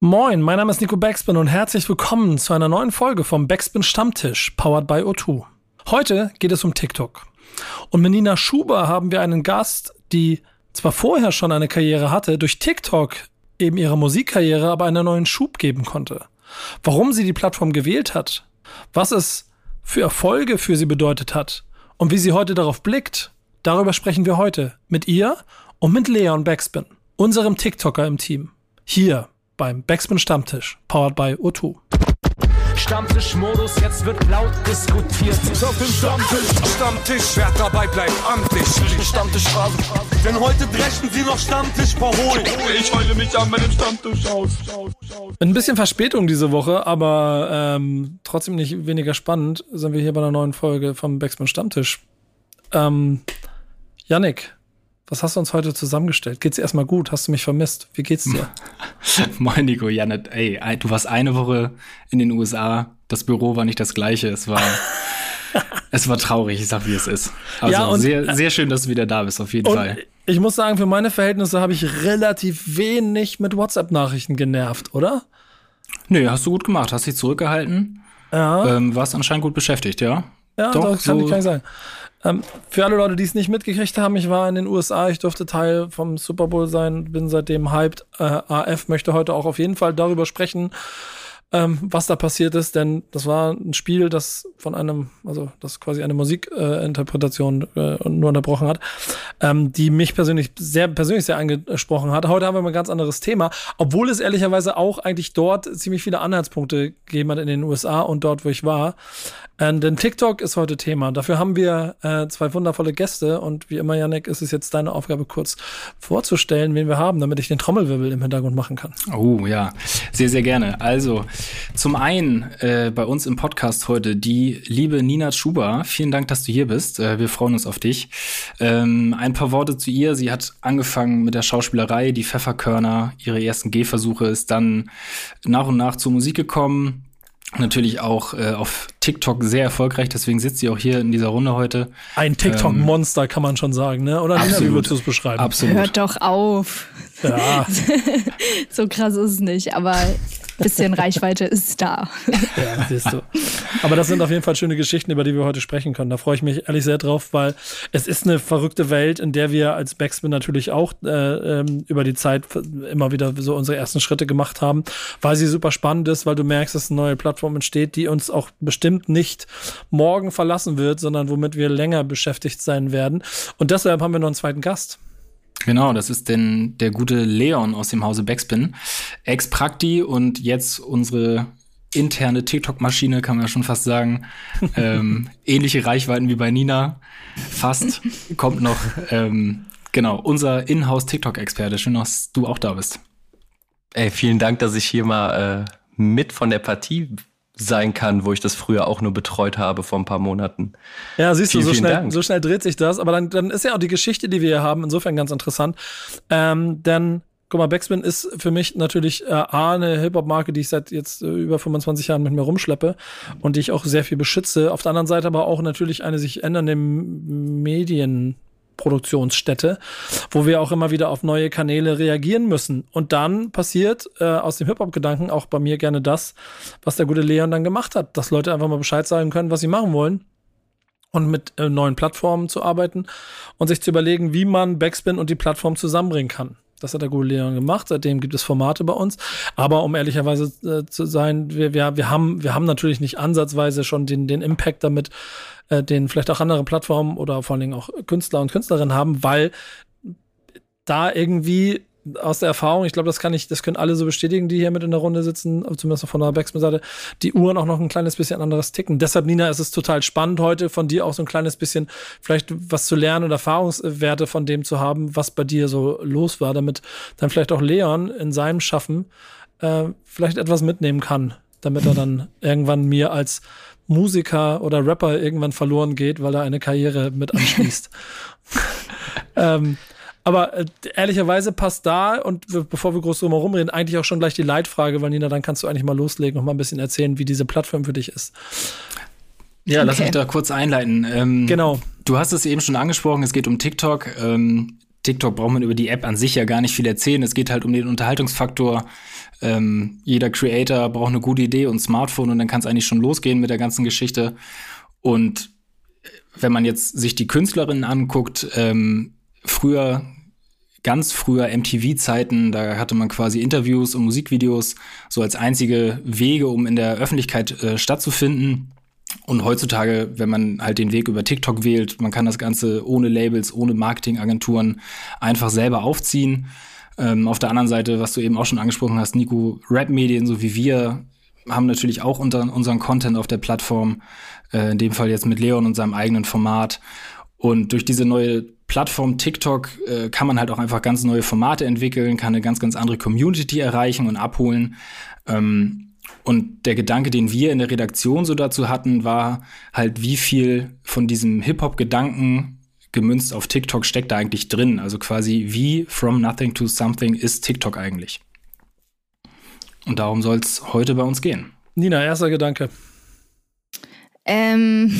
Moin, mein Name ist Nico Backspin und herzlich willkommen zu einer neuen Folge vom Backspin Stammtisch, powered by O2. Heute geht es um TikTok. Und mit Nina Schuber haben wir einen Gast, die zwar vorher schon eine Karriere hatte, durch TikTok eben ihre Musikkarriere aber einen neuen Schub geben konnte. Warum sie die Plattform gewählt hat, was es für Erfolge für sie bedeutet hat und wie sie heute darauf blickt, darüber sprechen wir heute mit ihr und mit Leon Backspin, unserem TikToker im Team. Hier beim Backspin Stammtisch, powered by O2. Stammtischmodus, jetzt wird laut diskutiert. Auf dem Stammtisch, Stammtisch, wer dabei bleibt, amtlich. Stammtischphase. Denn heute dreschen sie noch Stammtisch verholen. Ich heule mich an meinem Stammtisch aus. Mit ein bisschen Verspätung diese Woche, aber ähm, trotzdem nicht weniger spannend, sind wir hier bei einer neuen Folge vom Backspin Stammtisch. Ähm, Yannick, was hast du uns heute zusammengestellt? Geht's dir erstmal gut? Hast du mich vermisst? Wie geht's dir? Moin Nico, Janet, ey, du warst eine Woche in den USA. Das Büro war nicht das gleiche. Es war, es war traurig, ich sag, wie es ist. Also Ja, und- sehr, sehr schön, dass du wieder da bist, auf jeden Fall. ich muss sagen, für meine Verhältnisse habe ich relativ wenig mit WhatsApp-Nachrichten genervt, oder? Nö, hast du gut gemacht, hast dich zurückgehalten. Ja. Ähm, warst anscheinend gut beschäftigt, ja? Ja, Doch, doch, kann, so- kann ich sagen. Ähm, für alle Leute, die es nicht mitgekriegt haben, ich war in den USA, ich durfte Teil vom Super Bowl sein, bin seitdem hyped. Äh, AF möchte heute auch auf jeden Fall darüber sprechen, ähm, was da passiert ist, denn das war ein Spiel, das von einem, also das quasi eine Musikinterpretation äh, äh, nur unterbrochen hat, ähm, die mich persönlich sehr persönlich sehr angesprochen hat. Heute haben wir mal ein ganz anderes Thema, obwohl es ehrlicherweise auch eigentlich dort ziemlich viele Anhaltspunkte gegeben hat in den USA und dort, wo ich war. Äh, denn TikTok ist heute Thema. Dafür haben wir äh, zwei wundervolle Gäste und wie immer, Janek, ist es jetzt deine Aufgabe, kurz vorzustellen, wen wir haben, damit ich den Trommelwirbel im Hintergrund machen kann. Oh ja, sehr, sehr gerne. Also, zum einen äh, bei uns im Podcast heute die liebe Nina Schuber. Vielen Dank, dass du hier bist. Äh, wir freuen uns auf dich. Ähm, ein paar Worte zu ihr. Sie hat angefangen mit der Schauspielerei, die Pfefferkörner, ihre ersten Gehversuche, ist dann nach und nach zur Musik gekommen. Natürlich auch äh, auf TikTok sehr erfolgreich, deswegen sitzt sie auch hier in dieser Runde heute. Ein TikTok-Monster, kann man schon sagen, ne? Oder Nina, wie Absolut. würdest du es beschreiben? Absolut. Hört doch auf. Ja, So krass ist es nicht, aber bisschen Reichweite ist da. ja, siehst du. Aber das sind auf jeden Fall schöne Geschichten, über die wir heute sprechen können. Da freue ich mich ehrlich sehr drauf, weil es ist eine verrückte Welt, in der wir als Backspin natürlich auch äh, ähm, über die Zeit immer wieder so unsere ersten Schritte gemacht haben, weil sie super spannend ist, weil du merkst, dass eine neue Plattform entsteht, die uns auch bestimmt nicht morgen verlassen wird, sondern womit wir länger beschäftigt sein werden. Und deshalb haben wir noch einen zweiten Gast. Genau, das ist denn der gute Leon aus dem Hause Backspin. Ex-Prakti und jetzt unsere interne TikTok-Maschine, kann man ja schon fast sagen. ähm, ähnliche Reichweiten wie bei Nina. Fast. Kommt noch, ähm, genau, unser Inhouse-TikTok-Experte. Schön, dass du auch da bist. Ey, vielen Dank, dass ich hier mal äh, mit von der Partie sein kann, wo ich das früher auch nur betreut habe vor ein paar Monaten. Ja, siehst Vielen, du, so vielen schnell, so schnell dreht sich das. Aber dann, dann ist ja auch die Geschichte, die wir hier haben, insofern ganz interessant. Ähm, denn, guck mal, Backspin ist für mich natürlich äh, A, eine Hip-Hop-Marke, die ich seit jetzt äh, über 25 Jahren mit mir rumschleppe und die ich auch sehr viel beschütze. Auf der anderen Seite aber auch natürlich eine sich ändernde Medien. Produktionsstätte, wo wir auch immer wieder auf neue Kanäle reagieren müssen. Und dann passiert äh, aus dem Hip-Hop-Gedanken auch bei mir gerne das, was der gute Leon dann gemacht hat, dass Leute einfach mal Bescheid sagen können, was sie machen wollen und mit äh, neuen Plattformen zu arbeiten und sich zu überlegen, wie man Backspin und die Plattform zusammenbringen kann. Das hat der gute Leon gemacht. Seitdem gibt es Formate bei uns. Aber um ehrlicherweise äh, zu sein, wir, wir, wir, haben, wir haben natürlich nicht ansatzweise schon den, den Impact damit, äh, den vielleicht auch andere Plattformen oder vor allen Dingen auch Künstler und Künstlerinnen haben, weil da irgendwie aus der Erfahrung, ich glaube, das kann ich, das können alle so bestätigen, die hier mit in der Runde sitzen, zumindest von der Backspin-Seite, die Uhren auch noch ein kleines bisschen anderes ticken. Deshalb, Nina, ist es total spannend, heute von dir auch so ein kleines bisschen vielleicht was zu lernen und Erfahrungswerte von dem zu haben, was bei dir so los war, damit dann vielleicht auch Leon in seinem Schaffen äh, vielleicht etwas mitnehmen kann, damit er dann irgendwann mir als Musiker oder Rapper irgendwann verloren geht, weil er eine Karriere mit anschließt. ähm, aber äh, ehrlicherweise passt da und wir- bevor wir groß drum herum reden, eigentlich auch schon gleich die Leitfrage, weil Nina, dann kannst du eigentlich mal loslegen und mal ein bisschen erzählen, wie diese Plattform für dich ist. Ja, lass Okay. mich da kurz einleiten. Ähm, Genau. Du hast es eben schon angesprochen, es geht um TikTok. Ähm, TikTok braucht man über die App an sich ja gar nicht viel erzählen. Es geht halt um den Unterhaltungsfaktor. Ähm, jeder Creator braucht eine gute Idee und ein Smartphone und dann kann es eigentlich schon losgehen mit der ganzen Geschichte. Und wenn man jetzt sich die Künstlerinnen anguckt, ähm, früher, ganz früher MTV-Zeiten, da hatte man quasi Interviews und Musikvideos so als einzige Wege, um in der Öffentlichkeit äh, stattzufinden. Und heutzutage, wenn man halt den Weg über TikTok wählt, man kann das Ganze ohne Labels, ohne Marketingagenturen einfach selber aufziehen. Ähm, auf der anderen Seite, was du eben auch schon angesprochen hast, Nico, Rap-Medien, so wie wir, haben natürlich auch unter, unseren Content auf der Plattform, äh, in dem Fall jetzt mit Leon und seinem eigenen Format. Und durch diese neue Plattform TikTok äh, kann man halt auch einfach ganz neue Formate entwickeln, kann eine ganz, ganz andere Community erreichen und abholen. Ähm, und der Gedanke, den wir in der Redaktion so dazu hatten, war halt, wie viel von diesem Hip-Hop-Gedanken gemünzt auf TikTok steckt da eigentlich drin? Also quasi, wie from nothing to something ist TikTok eigentlich? Und darum soll es heute bei uns gehen. Nina, erster Gedanke. Ähm,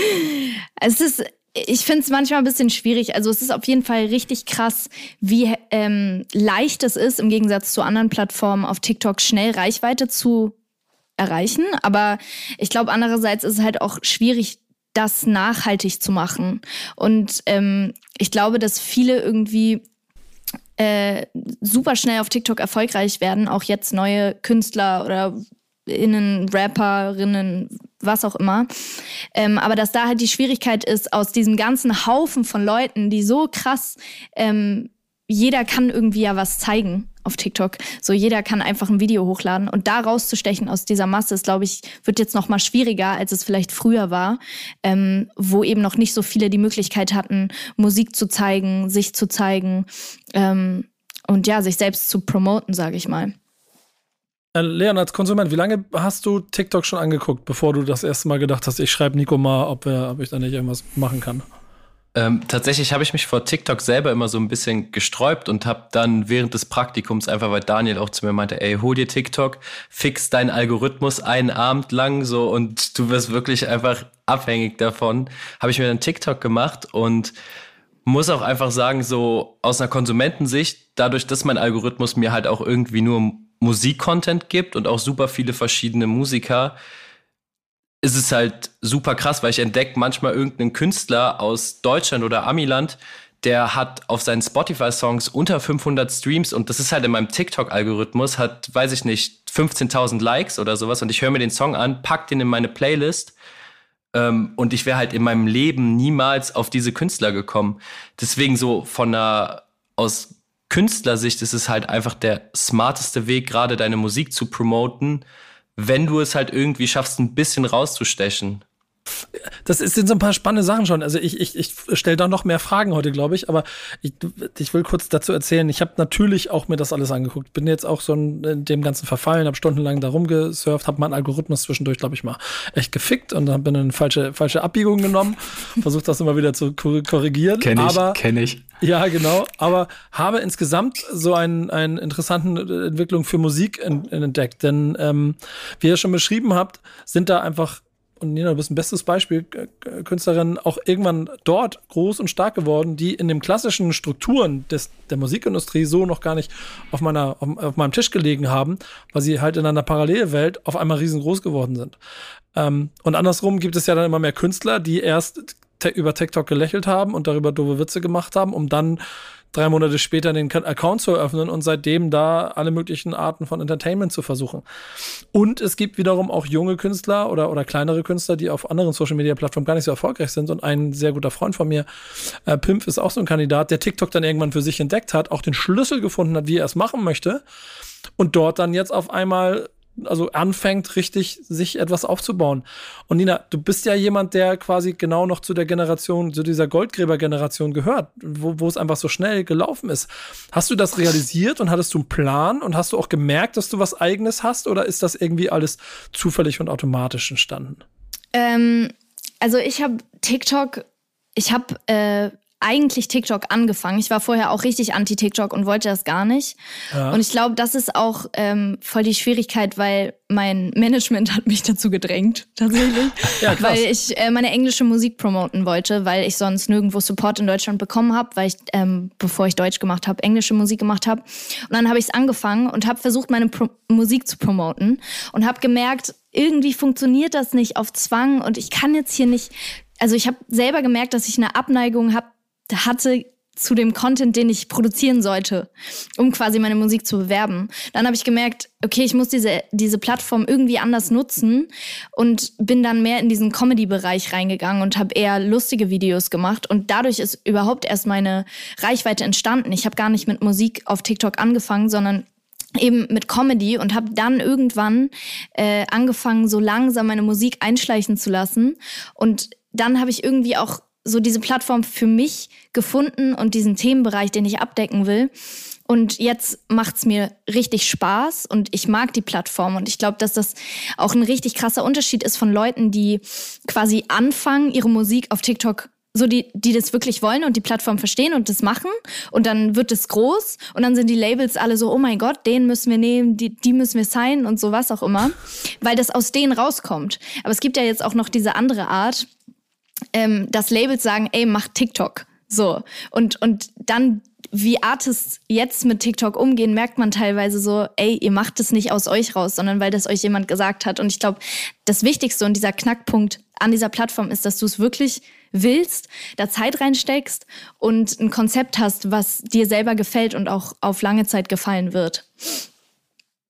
es ist, ich finde es manchmal ein bisschen schwierig. Also es ist auf jeden Fall richtig krass, wie ähm, leicht es ist, im Gegensatz zu anderen Plattformen auf TikTok schnell Reichweite zu erreichen. Aber ich glaube, andererseits ist es halt auch schwierig, das nachhaltig zu machen. Und ähm, ich glaube, dass viele irgendwie äh, super schnell auf TikTok erfolgreich werden, auch jetzt neue Künstler oder Innen, Rapperinnen, was auch immer. Ähm, aber dass da halt die Schwierigkeit ist, aus diesem ganzen Haufen von Leuten, die so krass, ähm, jeder kann irgendwie ja was zeigen auf TikTok. So jeder kann einfach ein Video hochladen und da rauszustechen aus dieser Masse ist, glaube ich, wird jetzt noch mal schwieriger, als es vielleicht früher war, ähm, wo eben noch nicht so viele die Möglichkeit hatten, Musik zu zeigen, sich zu zeigen ähm, und ja, sich selbst zu promoten, sage ich mal. Äh, Leon, als Konsument, wie lange hast du TikTok schon angeguckt, bevor du das erste Mal gedacht hast, ich schreibe Nico mal, ob, er, ob ich da nicht irgendwas machen kann? Ähm, tatsächlich habe ich mich vor TikTok selber immer so ein bisschen gesträubt und habe dann während des Praktikums einfach, weil Daniel auch zu mir meinte, ey, hol dir TikTok, fix deinen Algorithmus einen Abend lang so und du wirst wirklich einfach abhängig davon, habe ich mir dann TikTok gemacht und muss auch einfach sagen, so aus einer Konsumentensicht, dadurch, dass mein Algorithmus mir halt auch irgendwie nur Musikcontent gibt und auch super viele verschiedene Musiker, ist es halt super krass, weil ich entdecke manchmal irgendeinen Künstler aus Deutschland oder Amiland, der hat auf seinen Spotify-Songs unter 500 Streams und das ist halt in meinem TikTok-Algorithmus, hat, weiß ich nicht, 15.000 Likes oder sowas und ich höre mir den Song an, pack den in meine Playlist ähm, und ich wäre halt in meinem Leben niemals auf diese Künstler gekommen. Deswegen so von einer, aus Künstlersicht ist es halt einfach der smarteste Weg, gerade deine Musik zu promoten, wenn du es halt irgendwie schaffst, ein bisschen rauszustechen das sind so ein paar spannende Sachen schon. Also ich, ich, ich stelle da noch mehr Fragen heute, glaube ich, aber ich, ich will kurz dazu erzählen. Ich habe natürlich auch mir das alles angeguckt. Bin jetzt auch so in dem ganzen verfallen, habe stundenlang da rumgesurft, habe meinen Algorithmus zwischendurch, glaube ich, mal echt gefickt und dann bin in eine falsche, falsche Abbiegung genommen, versucht das immer wieder zu korrigieren. Kenn ich, aber, kenn ich. Ja, genau. Aber habe insgesamt so einen, einen interessanten Entwicklung für Musik entdeckt. Denn ähm, wie ihr schon beschrieben habt, sind da einfach und Nina, du bist ein bestes Beispiel, Künstlerinnen auch irgendwann dort groß und stark geworden, die in den klassischen Strukturen des, der Musikindustrie so noch gar nicht auf, meiner, auf, auf meinem Tisch gelegen haben, weil sie halt in einer Parallelwelt auf einmal riesengroß geworden sind. Ähm, und andersrum gibt es ja dann immer mehr Künstler, die erst über TikTok gelächelt haben und darüber doofe Witze gemacht haben, um dann drei Monate später den Account zu eröffnen und seitdem da alle möglichen Arten von Entertainment zu versuchen. Und es gibt wiederum auch junge Künstler oder, oder kleinere Künstler, die auf anderen Social Media Plattformen gar nicht so erfolgreich sind. Und ein sehr guter Freund von mir, äh, Pimp, ist auch so ein Kandidat, der TikTok dann irgendwann für sich entdeckt hat, auch den Schlüssel gefunden hat, wie er es machen möchte. Und dort dann jetzt auf einmal also anfängt, richtig sich etwas aufzubauen. Und Nina, du bist ja jemand, der quasi genau noch zu der Generation, zu dieser Goldgräber-Generation gehört, wo, wo es einfach so schnell gelaufen ist. Hast du das realisiert und hattest du einen Plan und hast du auch gemerkt, dass du was Eigenes hast oder ist das irgendwie alles zufällig und automatisch entstanden? Ähm, also ich habe TikTok, ich habe äh, eigentlich TikTok angefangen. Ich war vorher auch richtig anti-TikTok und wollte das gar nicht. Ja. Und ich glaube, das ist auch ähm, voll die Schwierigkeit, weil mein Management hat mich dazu gedrängt, tatsächlich. ja, krass. Weil ich äh, meine englische Musik promoten wollte, weil ich sonst nirgendwo Support in Deutschland bekommen habe, weil ich, ähm, bevor ich Deutsch gemacht habe, englische Musik gemacht habe. Und dann habe ich es angefangen und habe versucht, meine Pro Musik zu promoten und habe gemerkt, irgendwie funktioniert das nicht auf Zwang und ich kann jetzt hier nicht also ich habe selber gemerkt, dass ich eine Abneigung hab, hatte zu dem Content, den ich produzieren sollte, um quasi meine Musik zu bewerben. Dann habe ich gemerkt, okay, ich muss diese, diese Plattform irgendwie anders nutzen und bin dann mehr in diesen Comedy-Bereich reingegangen und habe eher lustige Videos gemacht. Und dadurch ist überhaupt erst meine Reichweite entstanden. Ich habe gar nicht mit Musik auf TikTok angefangen, sondern eben mit Comedy und habe dann irgendwann äh, angefangen, so langsam meine Musik einschleichen zu lassen. Und dann habe ich irgendwie auch so diese Plattform für mich gefunden und diesen Themenbereich, den ich abdecken will. Und jetzt macht's mir richtig Spaß und ich mag die Plattform. Und ich glaube, dass das auch ein richtig krasser Unterschied ist von Leuten, die quasi anfangen, ihre Musik auf TikTok so die, die das wirklich wollen und die Plattform verstehen und das machen und dann wird es groß und dann sind die Labels alle so, oh mein Gott, den müssen wir nehmen, die, die müssen wir signen und so was auch immer, weil das aus denen rauskommt. Aber es gibt ja jetzt auch noch diese andere Art, ähm, dass Labels sagen, ey, mach TikTok. So. Und, und dann, wie Artists jetzt mit TikTok umgehen, merkt man teilweise so, ey, ihr macht es nicht aus euch raus, sondern weil das euch jemand gesagt hat. Und ich glaube, das Wichtigste und dieser Knackpunkt an dieser Plattform ist, dass du es wirklich willst, da Zeit reinsteckst und ein Konzept hast, was dir selber gefällt und auch auf lange Zeit gefallen wird.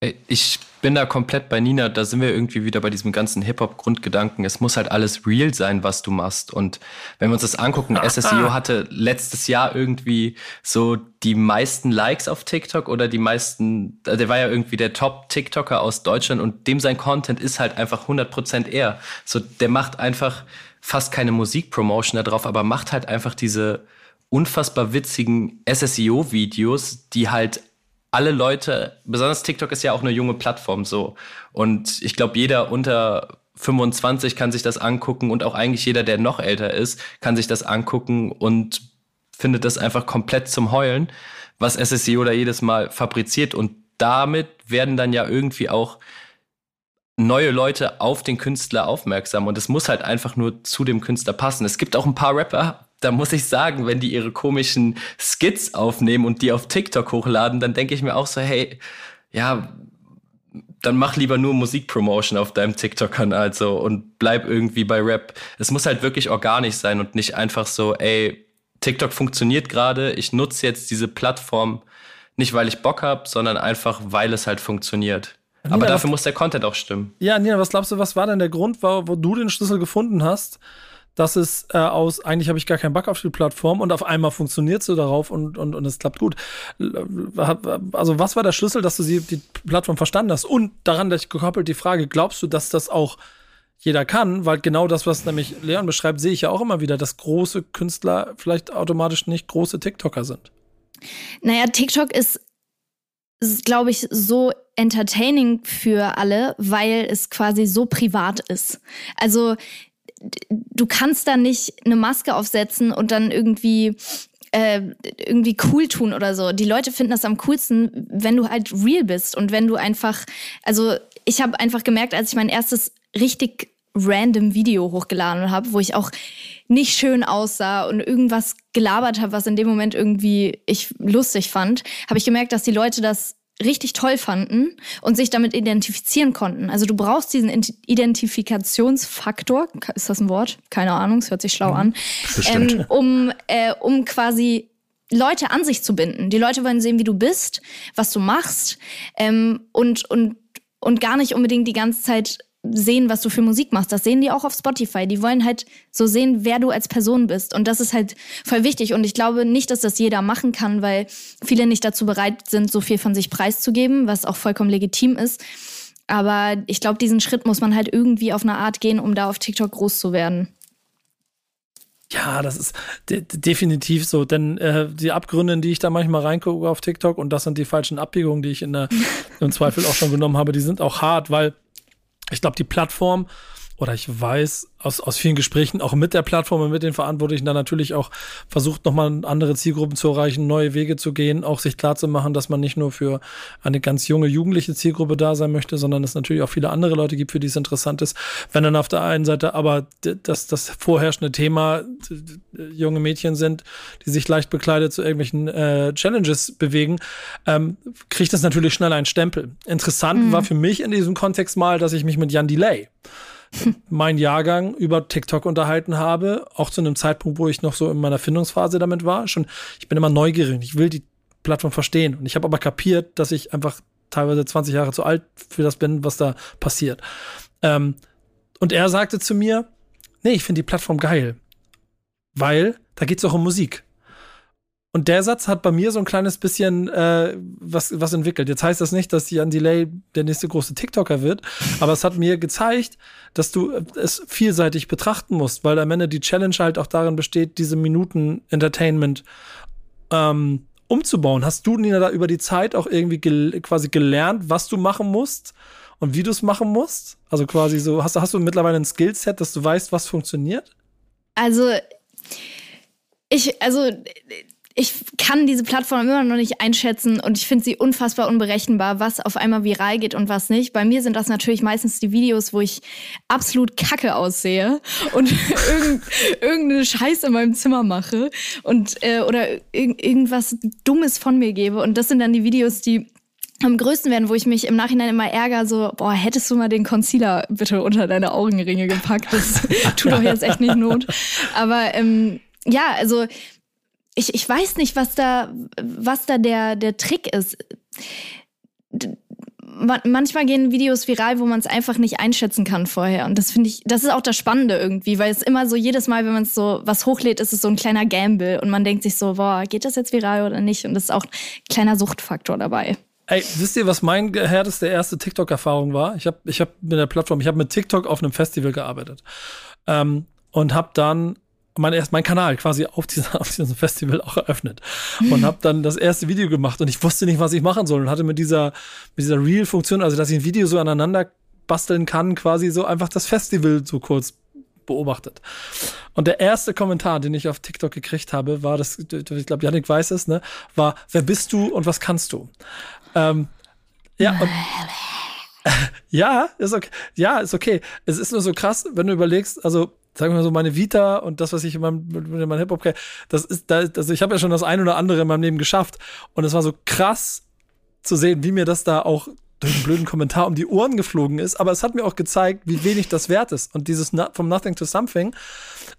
Ich bin da komplett bei Nina. Da sind wir irgendwie wieder bei diesem ganzen Hip-Hop-Grundgedanken. Es muss halt alles real sein, was du machst. Und wenn wir uns das angucken, SSEO hatte letztes Jahr irgendwie so die meisten Likes auf TikTok oder die meisten, der war ja irgendwie der Top-TikToker aus Deutschland und dem sein Content ist halt einfach 100% er. So, der macht einfach fast keine Musikpromotion da drauf, aber macht halt einfach diese unfassbar witzigen SSEO-Videos, die halt alle Leute, besonders TikTok ist ja auch eine junge Plattform so. Und ich glaube, jeder unter 25 kann sich das angucken und auch eigentlich jeder, der noch älter ist, kann sich das angucken und findet das einfach komplett zum Heulen, was SSEO da jedes Mal fabriziert. Und damit werden dann ja irgendwie auch neue Leute auf den Künstler aufmerksam. Und es muss halt einfach nur zu dem Künstler passen. Es gibt auch ein paar Rapper, da muss ich sagen, wenn die ihre komischen Skits aufnehmen und die auf TikTok hochladen, dann denke ich mir auch so, hey, ja, dann mach lieber nur Musikpromotion auf deinem TikTok-Kanal so und bleib irgendwie bei Rap. Es muss halt wirklich organisch sein und nicht einfach so, ey, TikTok funktioniert gerade, ich nutze jetzt diese Plattform nicht, weil ich Bock habe, sondern einfach, weil es halt funktioniert. Nina, Aber dafür muss der Content auch stimmen. Ja, Nina, was glaubst du, was war denn der Grund, wo, wo du den Schlüssel gefunden hast, dass es äh, aus, eigentlich habe ich gar keinen Bock auf die Plattform und auf einmal funktioniert sie darauf und, und, und es klappt gut. Also was war der Schlüssel, dass du sie, die Plattform verstanden hast? Und daran gekoppelt die Frage, glaubst du, dass das auch jeder kann? Weil genau das, was nämlich Leon beschreibt, sehe ich ja auch immer wieder, dass große Künstler vielleicht automatisch nicht große TikToker sind. Naja, TikTok ist, ist glaube ich, so entertaining für alle, weil es quasi so privat ist. Also du kannst da nicht eine Maske aufsetzen und dann irgendwie äh, irgendwie cool tun oder so. Die Leute finden das am coolsten, wenn du halt real bist und wenn du einfach, also ich habe einfach gemerkt, als ich mein erstes richtig random Video hochgeladen habe, wo ich auch nicht schön aussah und irgendwas gelabert habe, was in dem Moment irgendwie ich lustig fand, habe ich gemerkt, dass die Leute das richtig toll fanden und sich damit identifizieren konnten. Also du brauchst diesen Identifikationsfaktor, ist das ein Wort? Keine Ahnung, es hört sich schlau mhm. an, ähm, um, äh, um quasi Leute an sich zu binden. Die Leute wollen sehen, wie du bist, was du machst ähm, und, und, und gar nicht unbedingt die ganze Zeit sehen, was du für Musik machst. Das sehen die auch auf Spotify. Die wollen halt so sehen, wer du als Person bist. Und das ist halt voll wichtig. Und ich glaube nicht, dass das jeder machen kann, weil viele nicht dazu bereit sind, so viel von sich preiszugeben, was auch vollkommen legitim ist. Aber ich glaube, diesen Schritt muss man halt irgendwie auf eine Art gehen, um da auf TikTok groß zu werden. Ja, das ist de definitiv so, denn äh, die Abgründe, in die ich da manchmal reingucke auf TikTok, und das sind die falschen Abbiegungen, die ich in der, im Zweifel auch schon genommen habe, die sind auch hart, weil ich glaube, die Plattform oder ich weiß aus, aus vielen Gesprächen auch mit der Plattform und mit den Verantwortlichen dann natürlich auch versucht, nochmal andere Zielgruppen zu erreichen, neue Wege zu gehen, auch sich klar zu machen, dass man nicht nur für eine ganz junge jugendliche Zielgruppe da sein möchte, sondern es natürlich auch viele andere Leute gibt, für die es interessant ist. Wenn dann auf der einen Seite aber das, das vorherrschende Thema junge Mädchen sind, die sich leicht bekleidet zu irgendwelchen äh, Challenges bewegen, ähm, kriegt das natürlich schnell einen Stempel. Interessant mhm. war für mich in diesem Kontext mal, dass ich mich mit Jan Delay mein Jahrgang über TikTok unterhalten habe, auch zu einem Zeitpunkt, wo ich noch so in meiner Findungsphase damit war. Schon, ich bin immer neugierig, ich will die Plattform verstehen. Und ich habe aber kapiert, dass ich einfach teilweise 20 Jahre zu alt für das bin, was da passiert. Ähm, und er sagte zu mir, nee, ich finde die Plattform geil, weil da geht es auch um Musik. Und der Satz hat bei mir so ein kleines bisschen äh, was, was entwickelt. Jetzt heißt das nicht, dass Jan Delay der nächste große TikToker wird, aber es hat mir gezeigt, dass du es vielseitig betrachten musst, weil am Ende die Challenge halt auch darin besteht, diese Minuten Entertainment ähm, umzubauen. Hast du, Nina, da über die Zeit auch irgendwie gel quasi gelernt, was du machen musst und wie du es machen musst? Also quasi so, hast, hast du mittlerweile ein Skillset, dass du weißt, was funktioniert? Also, ich, also ich kann diese Plattform immer noch nicht einschätzen und ich finde sie unfassbar unberechenbar, was auf einmal viral geht und was nicht. Bei mir sind das natürlich meistens die Videos, wo ich absolut kacke aussehe und irgend, irgendeine Scheiße in meinem Zimmer mache und äh, oder irg irgendwas Dummes von mir gebe. Und das sind dann die Videos, die am größten werden, wo ich mich im Nachhinein immer ärgere, so, boah, hättest du mal den Concealer bitte unter deine Augenringe gepackt. Das tut doch jetzt echt nicht Not. Aber ähm, ja, also ich, ich weiß nicht, was da, was da der, der Trick ist. Manchmal gehen Videos viral, wo man es einfach nicht einschätzen kann vorher. Und das finde ich, das ist auch das Spannende irgendwie, weil es immer so jedes Mal, wenn man es so was hochlädt, ist es so ein kleiner Gamble und man denkt sich so, boah, geht das jetzt viral oder nicht? Und das ist auch ein kleiner Suchtfaktor dabei. Ey, wisst ihr, was mein härteste erste TikTok-Erfahrung war? Ich habe ich hab mit der Plattform, ich habe mit TikTok auf einem Festival gearbeitet ähm, und habe dann mein, erst mein Kanal quasi auf, dieser, auf diesem Festival auch eröffnet und habe dann das erste Video gemacht und ich wusste nicht, was ich machen soll und hatte mit dieser, mit dieser Reel-Funktion, also dass ich ein Video so aneinander basteln kann, quasi so einfach das Festival so kurz beobachtet. Und der erste Kommentar, den ich auf TikTok gekriegt habe, war, das, ich glaube, Janik weiß es, ne, war, wer bist du und was kannst du? Ähm, ja, und ja, ist okay. Ja, ist okay. Es ist nur so krass, wenn du überlegst, also sagen wir mal so, meine Vita und das, was ich in meinem, in meinem Hip-Hop, das ist, da, also ich habe ja schon das ein oder andere in meinem Leben geschafft. Und es war so krass zu sehen, wie mir das da auch durch einen blöden Kommentar um die Ohren geflogen ist, aber es hat mir auch gezeigt, wie wenig das wert ist. Und dieses no from nothing to something,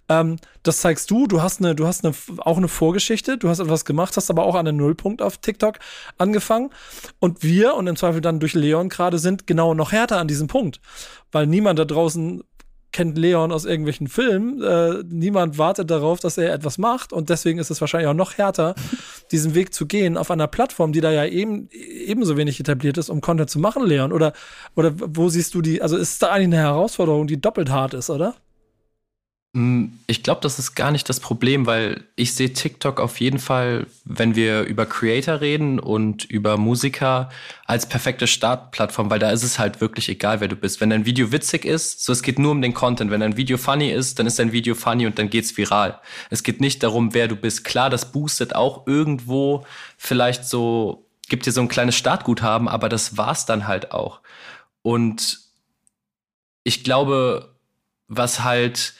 ähm, das zeigst du. Du hast eine, du hast eine, auch eine Vorgeschichte. Du hast etwas gemacht, hast aber auch an einem Nullpunkt auf TikTok angefangen. Und wir und im Zweifel dann durch Leon gerade sind genau noch härter an diesem Punkt, weil niemand da draußen kennt Leon aus irgendwelchen Filmen. Äh, niemand wartet darauf, dass er etwas macht und deswegen ist es wahrscheinlich auch noch härter, diesen Weg zu gehen auf einer Plattform, die da ja eben ebenso wenig etabliert ist, um Content zu machen, Leon. Oder, oder wo siehst du die, also ist da eigentlich eine Herausforderung, die doppelt hart ist, oder? Mm, ich glaube, das ist gar nicht das Problem, weil ich sehe TikTok auf jeden Fall, wenn wir über Creator reden und über Musiker, als perfekte Startplattform, weil da ist es halt wirklich egal, wer du bist. Wenn dein Video witzig ist, so es geht nur um den Content. Wenn dein Video funny ist, dann ist dein Video funny und dann geht's viral. Es geht nicht darum, wer du bist. Klar, das boostet auch irgendwo vielleicht so, gibt dir so ein kleines Startguthaben, aber das war's dann halt auch. Und ich glaube, was halt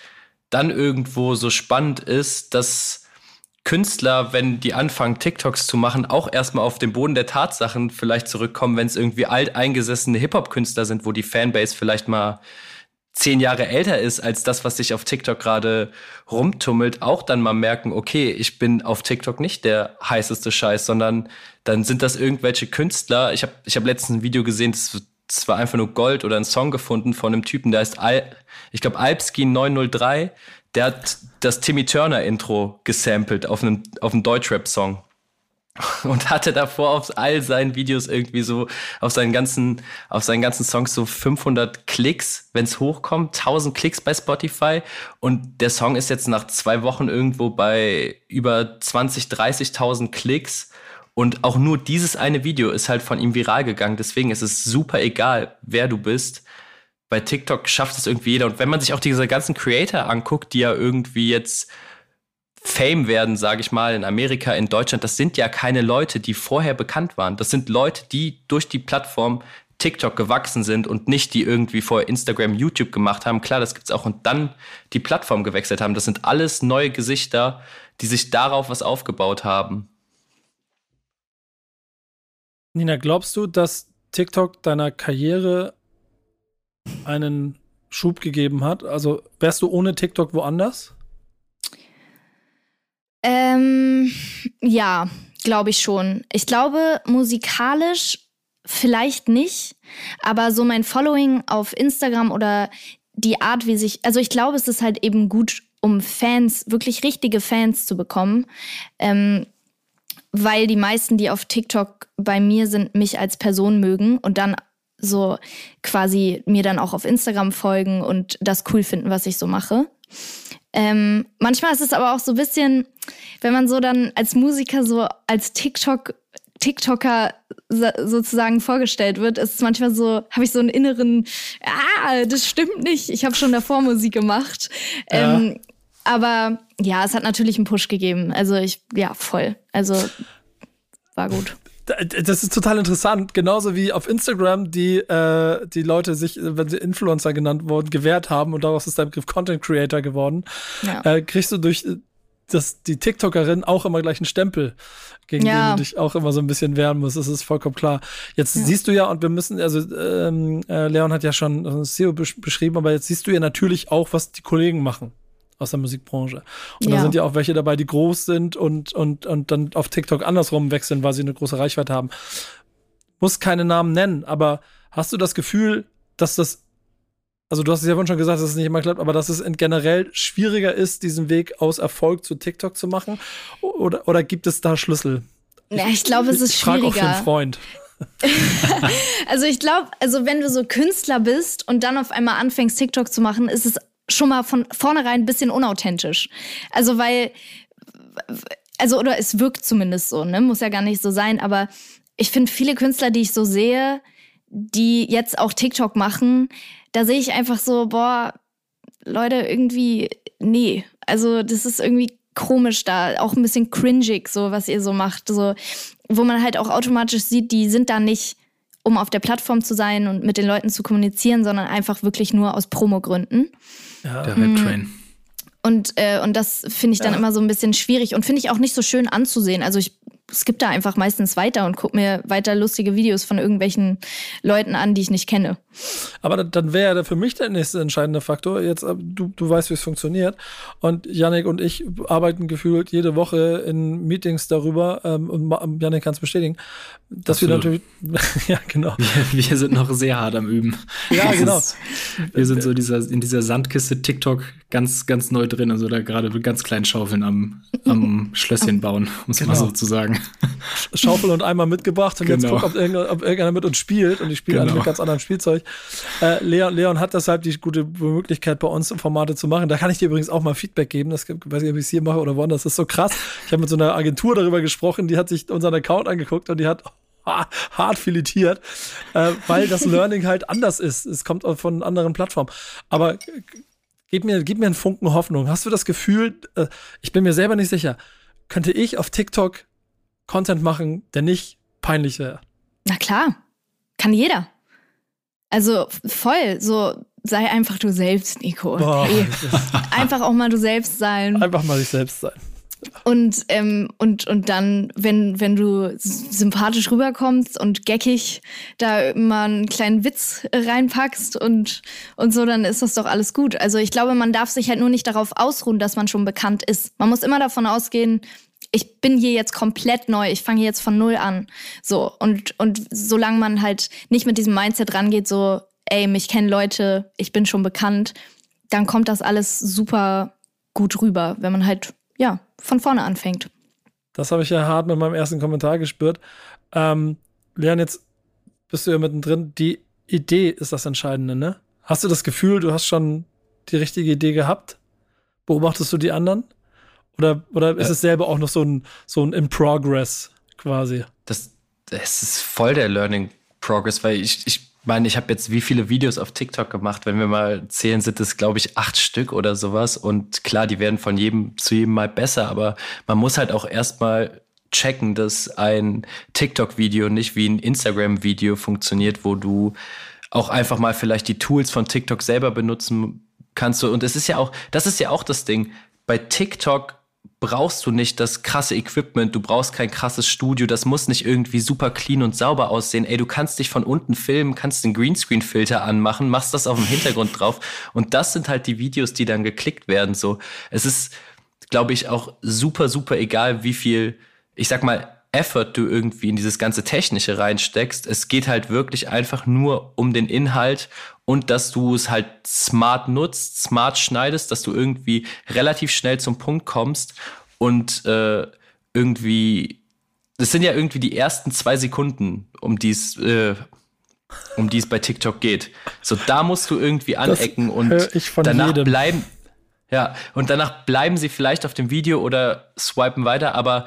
dann irgendwo so spannend ist, dass Künstler, wenn die anfangen, TikToks zu machen, auch erstmal auf den Boden der Tatsachen vielleicht zurückkommen, wenn es irgendwie alteingesessene Hip-Hop-Künstler sind, wo die Fanbase vielleicht mal zehn Jahre älter ist als das, was sich auf TikTok gerade rumtummelt, auch dann mal merken, okay, ich bin auf TikTok nicht der heißeste Scheiß, sondern dann sind das irgendwelche Künstler. Ich habe ich hab letztens ein Video gesehen, das, das war einfach nur Gold oder ein Song gefunden von einem Typen, der heißt Al ich glaube, Alpskin 903, der hat das Timmy Turner Intro gesampelt auf einem, auf einem Deutschrap-Song. Und hatte davor auf all seinen Videos irgendwie so, auf seinen ganzen, auf seinen ganzen Songs so 500 Klicks, wenn es hochkommt, 1000 Klicks bei Spotify. Und der Song ist jetzt nach zwei Wochen irgendwo bei über 20, 30.000 Klicks. Und auch nur dieses eine Video ist halt von ihm viral gegangen. Deswegen ist es super egal, wer du bist bei TikTok schafft es irgendwie jeder. Und wenn man sich auch diese ganzen Creator anguckt, die ja irgendwie jetzt Fame werden, sage ich mal, in Amerika, in Deutschland, das sind ja keine Leute, die vorher bekannt waren. Das sind Leute, die durch die Plattform TikTok gewachsen sind und nicht die irgendwie vorher Instagram, YouTube gemacht haben. Klar, das gibt's auch und dann die Plattform gewechselt haben. Das sind alles neue Gesichter, die sich darauf was aufgebaut haben. Nina, glaubst du, dass TikTok deiner Karriere einen Schub gegeben hat? Also wärst du ohne TikTok woanders? Ähm, ja, glaube ich schon. Ich glaube, musikalisch vielleicht nicht, aber so mein Following auf Instagram oder die Art, wie sich, also ich glaube, es ist halt eben gut, um Fans, wirklich richtige Fans zu bekommen. Ähm, weil die meisten, die auf TikTok bei mir sind, mich als Person mögen und dann so quasi mir dann auch auf Instagram folgen und das cool finden, was ich so mache. Ähm, manchmal ist es aber auch so ein bisschen, wenn man so dann als Musiker so als TikTok TikToker sozusagen vorgestellt wird, ist es manchmal so, habe ich so einen inneren, ah, das stimmt nicht, ich habe schon davor Musik gemacht. Ja. Ähm, aber ja, es hat natürlich einen Push gegeben. Also ich, ja, voll. Also war gut. Das ist total interessant. Genauso wie auf Instagram die, äh, die Leute sich, wenn sie Influencer genannt wurden, gewehrt haben und daraus ist der Begriff Content Creator geworden. Ja. Äh, kriegst du durch das, die TikTokerin auch immer gleich einen Stempel, gegen ja. den du dich auch immer so ein bisschen wehren musst. Das ist vollkommen klar. Jetzt ja. siehst du ja, und wir müssen, also ähm, äh, Leon hat ja schon SEO besch beschrieben, aber jetzt siehst du ja natürlich auch, was die Kollegen machen aus der Musikbranche. Und ja. da sind ja auch welche dabei, die groß sind und, und, und dann auf TikTok andersrum wechseln, weil sie eine große Reichweite haben. Muss keine Namen nennen, aber hast du das Gefühl, dass das, also du hast es ja vorhin schon gesagt, dass es nicht immer klappt, aber dass es generell schwieriger ist, diesen Weg aus Erfolg zu TikTok zu machen? Oder, oder gibt es da Schlüssel? Ja, ich glaube, es ist ich schwieriger. Auch für einen Freund. also ich glaube, also wenn du so Künstler bist und dann auf einmal anfängst, TikTok zu machen, ist es schon mal von vornherein ein bisschen unauthentisch. Also weil, also oder es wirkt zumindest so, ne? Muss ja gar nicht so sein, aber ich finde viele Künstler, die ich so sehe, die jetzt auch TikTok machen, da sehe ich einfach so, boah, Leute, irgendwie, nee. Also das ist irgendwie komisch da, auch ein bisschen cringig, so was ihr so macht. So, wo man halt auch automatisch sieht, die sind da nicht um auf der Plattform zu sein und mit den Leuten zu kommunizieren, sondern einfach wirklich nur aus Promogründen. Ja. Der Webtrain. Mm. Und, äh, und das finde ich dann ja. immer so ein bisschen schwierig und finde ich auch nicht so schön anzusehen. Also ich skippe da einfach meistens weiter und gucke mir weiter lustige Videos von irgendwelchen Leuten an, die ich nicht kenne. Aber dann wäre ja für mich der nächste entscheidende Faktor. Jetzt, äh, du, du weißt, wie es funktioniert. Und Yannick und ich arbeiten gefühlt jede Woche in Meetings darüber, ähm, und Yannick kann es bestätigen, dass Absolut. wir natürlich, ja, genau. Wir, wir, sind noch sehr hart am Üben. Ja, genau. Ist, wir sind so dieser, in dieser Sandkiste TikTok ganz, ganz neu drin, also da gerade mit ganz kleinen Schaufeln am, am Schlösschen bauen, muss genau. man so zu sagen. Schaufel und Eimer mitgebracht und genau. jetzt guckt, ob irgendeiner, ob irgendeiner mit uns spielt und ich spiele genau. mit ganz anderem Spielzeug. Äh, Leon, Leon hat deshalb die gute Möglichkeit, bei uns Formate zu machen. Da kann ich dir übrigens auch mal Feedback geben. Das weiß ich, ob ich es hier mache oder woanders. Das ist so krass. Ich habe mit so einer Agentur darüber gesprochen, die hat sich unseren Account angeguckt und die hat hart filetiert, äh, weil das Learning halt anders ist. Es kommt von anderen Plattformen. Aber gib mir, gib mir einen Funken Hoffnung. Hast du das Gefühl, äh, ich bin mir selber nicht sicher, könnte ich auf TikTok Content machen, der nicht peinlich wäre? Na klar, kann jeder. Also voll, so sei einfach du selbst, Nico. Boah, hey. Einfach auch mal du selbst sein. Einfach mal dich selbst sein. Und, ähm, und, und dann, wenn, wenn du sympathisch rüberkommst und geckig da immer einen kleinen Witz reinpackst und, und so, dann ist das doch alles gut. Also ich glaube, man darf sich halt nur nicht darauf ausruhen, dass man schon bekannt ist. Man muss immer davon ausgehen, ich bin hier jetzt komplett neu, ich fange jetzt von null an. So, und, und solange man halt nicht mit diesem Mindset rangeht, so, ey, mich kennen Leute, ich bin schon bekannt, dann kommt das alles super gut rüber, wenn man halt, ja, von vorne anfängt. Das habe ich ja hart mit meinem ersten Kommentar gespürt. Ähm, Leon, jetzt bist du ja mittendrin. Die Idee ist das Entscheidende, ne? Hast du das Gefühl, du hast schon die richtige Idee gehabt? Beobachtest du die anderen? Oder, oder ist es selber auch noch so ein, so ein In Progress quasi? Das, das ist voll der Learning Progress, weil ich, ich meine, ich habe jetzt wie viele Videos auf TikTok gemacht, wenn wir mal zählen, sind es, glaube ich, acht Stück oder sowas. Und klar, die werden von jedem zu jedem Mal besser, aber man muss halt auch erstmal checken, dass ein TikTok-Video nicht wie ein Instagram-Video funktioniert, wo du auch einfach mal vielleicht die Tools von TikTok selber benutzen kannst. Und es ist ja auch, das ist ja auch das Ding. Bei TikTok brauchst du nicht das krasse Equipment, du brauchst kein krasses Studio, das muss nicht irgendwie super clean und sauber aussehen. Ey, du kannst dich von unten filmen, kannst den Greenscreen-Filter anmachen, machst das auf dem Hintergrund drauf und das sind halt die Videos, die dann geklickt werden. So, es ist, glaube ich, auch super, super egal, wie viel, ich sag mal, Effort du irgendwie in dieses ganze Technische reinsteckst. Es geht halt wirklich einfach nur um den Inhalt und dass du es halt smart nutzt, smart schneidest, dass du irgendwie relativ schnell zum Punkt kommst und äh, irgendwie, das sind ja irgendwie die ersten zwei Sekunden, um die es äh, um die es bei TikTok geht. So, da musst du irgendwie anecken Das und danach jedem. bleiben. Ja, und danach bleiben sie vielleicht auf dem Video oder swipen weiter, aber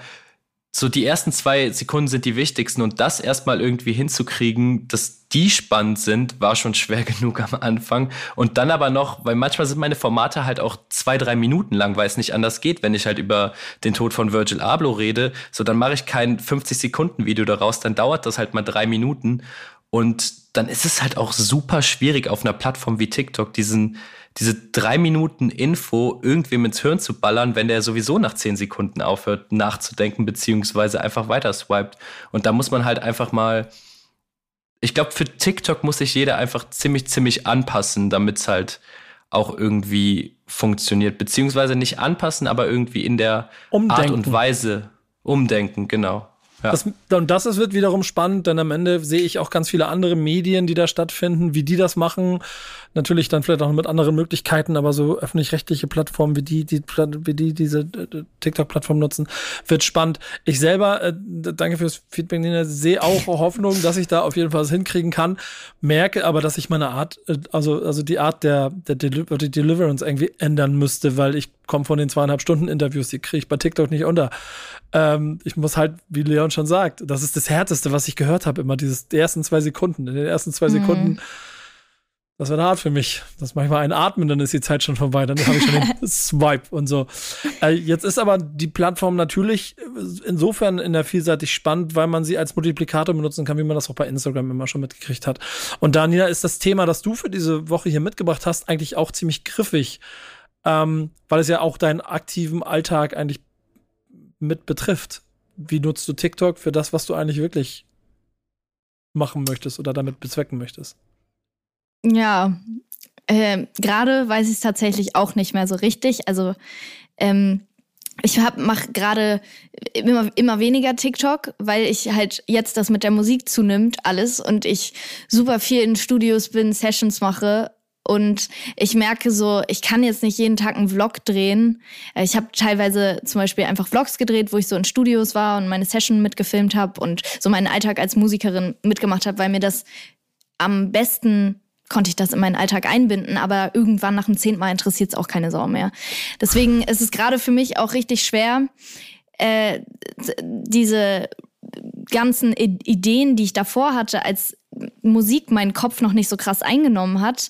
so die ersten zwei Sekunden sind die wichtigsten und das erstmal irgendwie hinzukriegen, dass die spannend sind, war schon schwer genug am Anfang. Und dann aber noch, weil manchmal sind meine Formate halt auch zwei, drei Minuten lang, weil es nicht anders geht, wenn ich halt über den Tod von Virgil Abloh rede. So, dann mache ich kein 50-Sekunden-Video daraus, dann dauert das halt mal drei Minuten. Und dann ist es halt auch super schwierig auf einer Plattform wie TikTok diesen, diese drei Minuten Info irgendwem ins Hirn zu ballern, wenn der sowieso nach zehn Sekunden aufhört nachzudenken, beziehungsweise einfach weiter swiped. Und da muss man halt einfach mal, ich glaube, für TikTok muss sich jeder einfach ziemlich, ziemlich anpassen, damit es halt auch irgendwie funktioniert. Beziehungsweise nicht anpassen, aber irgendwie in der Art Umdenken. und Weise umdenken, genau. Ja. Das, und das ist, wird wiederum spannend, denn am Ende sehe ich auch ganz viele andere Medien, die da stattfinden, wie die das machen. Natürlich dann vielleicht auch mit anderen Möglichkeiten, aber so öffentlich-rechtliche Plattformen wie die, die, wie die diese äh, TikTok-Plattform nutzen, wird spannend. Ich selber, äh, danke fürs Feedback, Nina, sehe auch Hoffnung, dass ich da auf jeden Fall was hinkriegen kann. Merke aber, dass ich meine Art, äh, also, also die Art der, der Deliverance irgendwie ändern müsste, weil ich komme von den zweieinhalb Stunden Interviews, die kriege ich bei TikTok nicht unter. Ähm, ich muss halt, wie Leon schon sagt, das ist das Härteste, was ich gehört habe, immer dieses, die ersten zwei Sekunden. In den ersten zwei Mhm. Sekunden, das wird hart für mich. Das mache ich mal ein Atmen, dann ist die Zeit schon vorbei, dann habe ich schon den Swipe und so. Äh, jetzt ist aber die Plattform natürlich insofern in der vielseitig spannend, weil man sie als Multiplikator benutzen kann, wie man das auch bei Instagram immer schon mitgekriegt hat. Und Daniela, ist das Thema, das du für diese Woche hier mitgebracht hast, eigentlich auch ziemlich griffig, ähm, weil es ja auch deinen aktiven Alltag eigentlich mit betrifft. Wie nutzt du TikTok für das, was du eigentlich wirklich machen möchtest oder damit bezwecken möchtest? Ja, ähm, gerade weiß ich es tatsächlich auch nicht mehr so richtig. Also ähm, ich mache gerade immer, immer weniger TikTok, weil ich halt jetzt das mit der Musik zunimmt, alles, und ich super viel in Studios bin, Sessions mache. Und ich merke so, ich kann jetzt nicht jeden Tag einen Vlog drehen. Äh, Ich habe teilweise zum Beispiel einfach Vlogs gedreht, wo ich so in Studios war und meine Session mitgefilmt habe und so meinen Alltag als Musikerin mitgemacht habe, weil mir das am besten konnte ich das in meinen Alltag einbinden, aber irgendwann nach dem zehnten Mal interessiert es auch keine Sau mehr. Deswegen ist es gerade für mich auch richtig schwer, äh, diese ganzen I Ideen, die ich davor hatte, als Musik meinen Kopf noch nicht so krass eingenommen hat,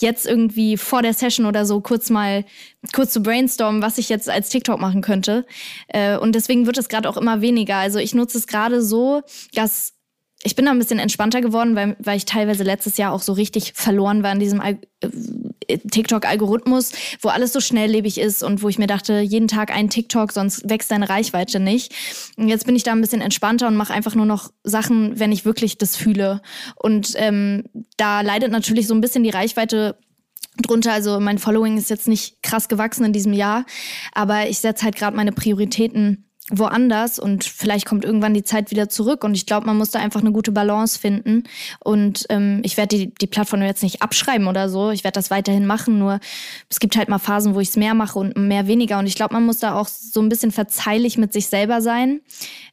jetzt irgendwie vor der Session oder so kurz mal kurz zu brainstormen, was ich jetzt als TikTok machen könnte. Äh, und deswegen wird es gerade auch immer weniger. Also ich nutze es gerade so, dass ich bin da ein bisschen entspannter geworden, weil, weil ich teilweise letztes Jahr auch so richtig verloren war in diesem Al äh, TikTok-Algorithmus, wo alles so schnelllebig ist und wo ich mir dachte, jeden Tag ein TikTok, sonst wächst deine Reichweite nicht. Und jetzt bin ich da ein bisschen entspannter und mache einfach nur noch Sachen, wenn ich wirklich das fühle. Und ähm, da leidet natürlich so ein bisschen die Reichweite drunter. Also mein Following ist jetzt nicht krass gewachsen in diesem Jahr, aber ich setze halt gerade meine Prioritäten woanders und vielleicht kommt irgendwann die Zeit wieder zurück und ich glaube, man muss da einfach eine gute Balance finden und ähm, ich werde die, die Plattform jetzt nicht abschreiben oder so, ich werde das weiterhin machen, nur es gibt halt mal Phasen, wo ich es mehr mache und mehr weniger und ich glaube, man muss da auch so ein bisschen verzeihlich mit sich selber sein,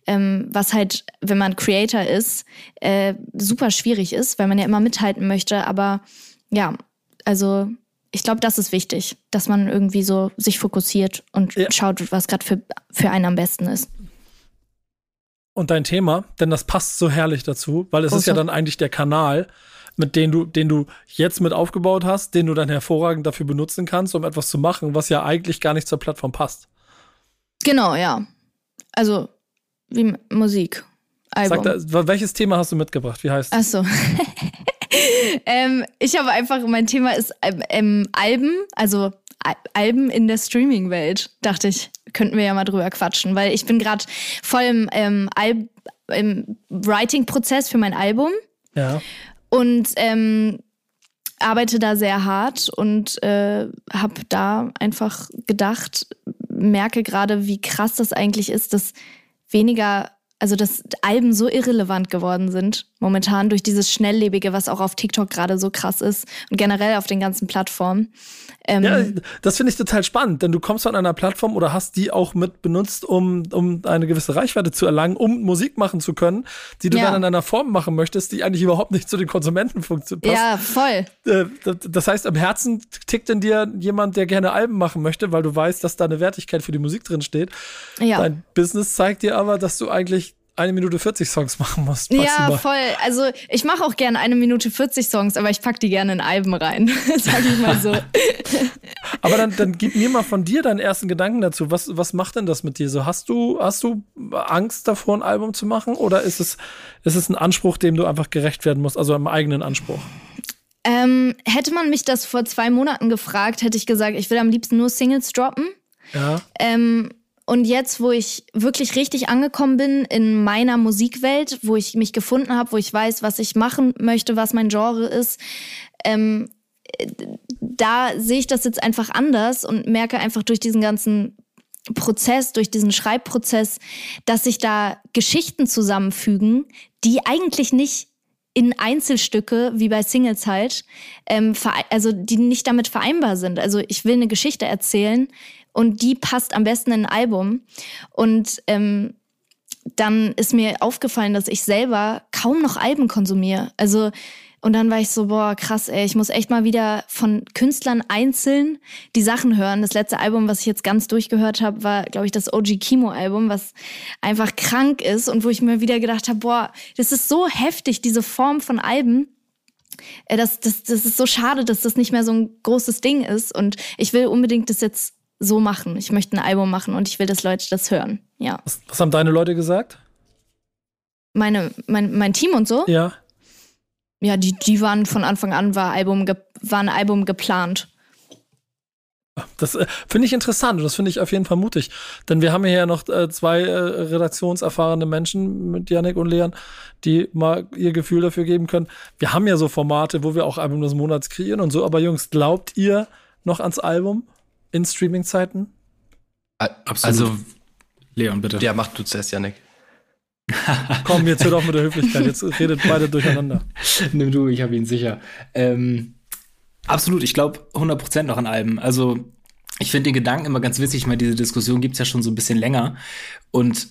ähm, was halt, wenn man Creator ist, äh, super schwierig ist, weil man ja immer mithalten möchte, aber ja, also ich glaube, das ist wichtig, dass man irgendwie so sich fokussiert und Ja. schaut, was gerade für, für einen am besten ist. Und dein Thema, denn das passt so herrlich dazu, weil es Oh, ist ja so. dann eigentlich der Kanal, mit denen du, den du jetzt mit aufgebaut hast, den du dann hervorragend dafür benutzen kannst, um etwas zu machen, was ja eigentlich gar nicht zur Plattform passt. Genau, ja. Also wie Musik. Album. Sag da, welches Thema hast du mitgebracht? Wie heißt es? Ach so. ähm, ich habe einfach, mein Thema ist ähm, ähm Alben, also Alben in der Streaming-Welt, dachte ich, könnten wir ja mal drüber quatschen, weil ich bin gerade voll im, ähm, im Writing-Prozess für mein Album. Ja. Und ähm, arbeite da sehr hart und äh, habe da einfach gedacht, merke gerade, wie krass das eigentlich ist, dass weniger also dass Alben so irrelevant geworden sind momentan durch dieses Schnelllebige, was auch auf TikTok gerade so krass ist und generell auf den ganzen Plattformen. Ähm ja, das finde ich total spannend, denn du kommst von einer Plattform oder hast die auch mit benutzt, um, um eine gewisse Reichweite zu erlangen, um Musik machen zu können, die du ja. dann in einer Form machen möchtest, die eigentlich überhaupt nicht zu den Konsumenten funktioniert. Ja, voll. Äh, das heißt, am Herzen tickt in dir jemand, der gerne Alben machen möchte, weil du weißt, dass da eine Wertigkeit für die Musik drin steht. Ja. Dein Business zeigt dir aber, dass du eigentlich eine Minute 40 Songs machen musst. Maximal. Ja, voll. Also ich mache auch gerne eine Minute 40 Songs, aber ich pack die gerne in Alben rein, sag ich mal so. aber dann, dann gib mir mal von dir deinen ersten Gedanken dazu. Was, was macht denn das mit dir? So, hast du, hast du Angst davor, ein Album zu machen? Oder ist es, ist es ein Anspruch, dem du einfach gerecht werden musst, also einem eigenen Anspruch? Ähm, hätte man mich das vor zwei Monaten gefragt, hätte ich gesagt, ich will am liebsten nur Singles droppen. Ja. Ähm, und jetzt, wo ich wirklich richtig angekommen bin in meiner Musikwelt, wo ich mich gefunden habe, wo ich weiß, was ich machen möchte, was mein Genre ist, ähm, da sehe ich das jetzt einfach anders und merke einfach durch diesen ganzen Prozess, durch diesen Schreibprozess, dass sich da Geschichten zusammenfügen, die eigentlich nicht in Einzelstücke, wie bei Singles halt, ähm, also die nicht damit vereinbar sind. Also ich will eine Geschichte erzählen, und die passt am besten in ein Album. Und ähm, dann ist mir aufgefallen, dass ich selber kaum noch Alben konsumiere. Also und dann war ich so, boah, krass, ey, ich muss echt mal wieder von Künstlern einzeln die Sachen hören. Das letzte Album, was ich jetzt ganz durchgehört habe, war, glaube ich, das OG Kimo-Album, was einfach krank ist und wo ich mir wieder gedacht habe, boah, das ist so heftig, diese Form von Alben. Äh, das, das, das ist so schade, dass das nicht mehr so ein großes Ding ist. Und ich will unbedingt das jetzt so machen. Ich möchte ein Album machen und ich will, dass Leute das hören. Ja. Was, was haben deine Leute gesagt? Meine, mein, mein Team und so? Ja. Ja, die, die waren von Anfang an, war, Album war ein Album geplant. Das äh, finde ich interessant und das finde ich auf jeden Fall mutig. Denn wir haben hier ja noch äh, zwei äh, redaktionserfahrene Menschen mit Yannick und Leon, die mal ihr Gefühl dafür geben können. Wir haben ja so Formate, wo wir auch Album des Monats kreieren und so. Aber Jungs, glaubt ihr noch ans Album? In Streaming-Zeiten? Absolut. Also, Leon, bitte. Ja, mach du zuerst, Janik. Komm, jetzt hört auf mit der Höflichkeit. Jetzt redet beide durcheinander. Nimm du, ich habe ihn sicher. Ähm, absolut, ich glaube 100% noch an Alben. Also, ich finde den Gedanken immer ganz witzig. Ich meine, diese Diskussion gibt es ja schon so ein bisschen länger. Und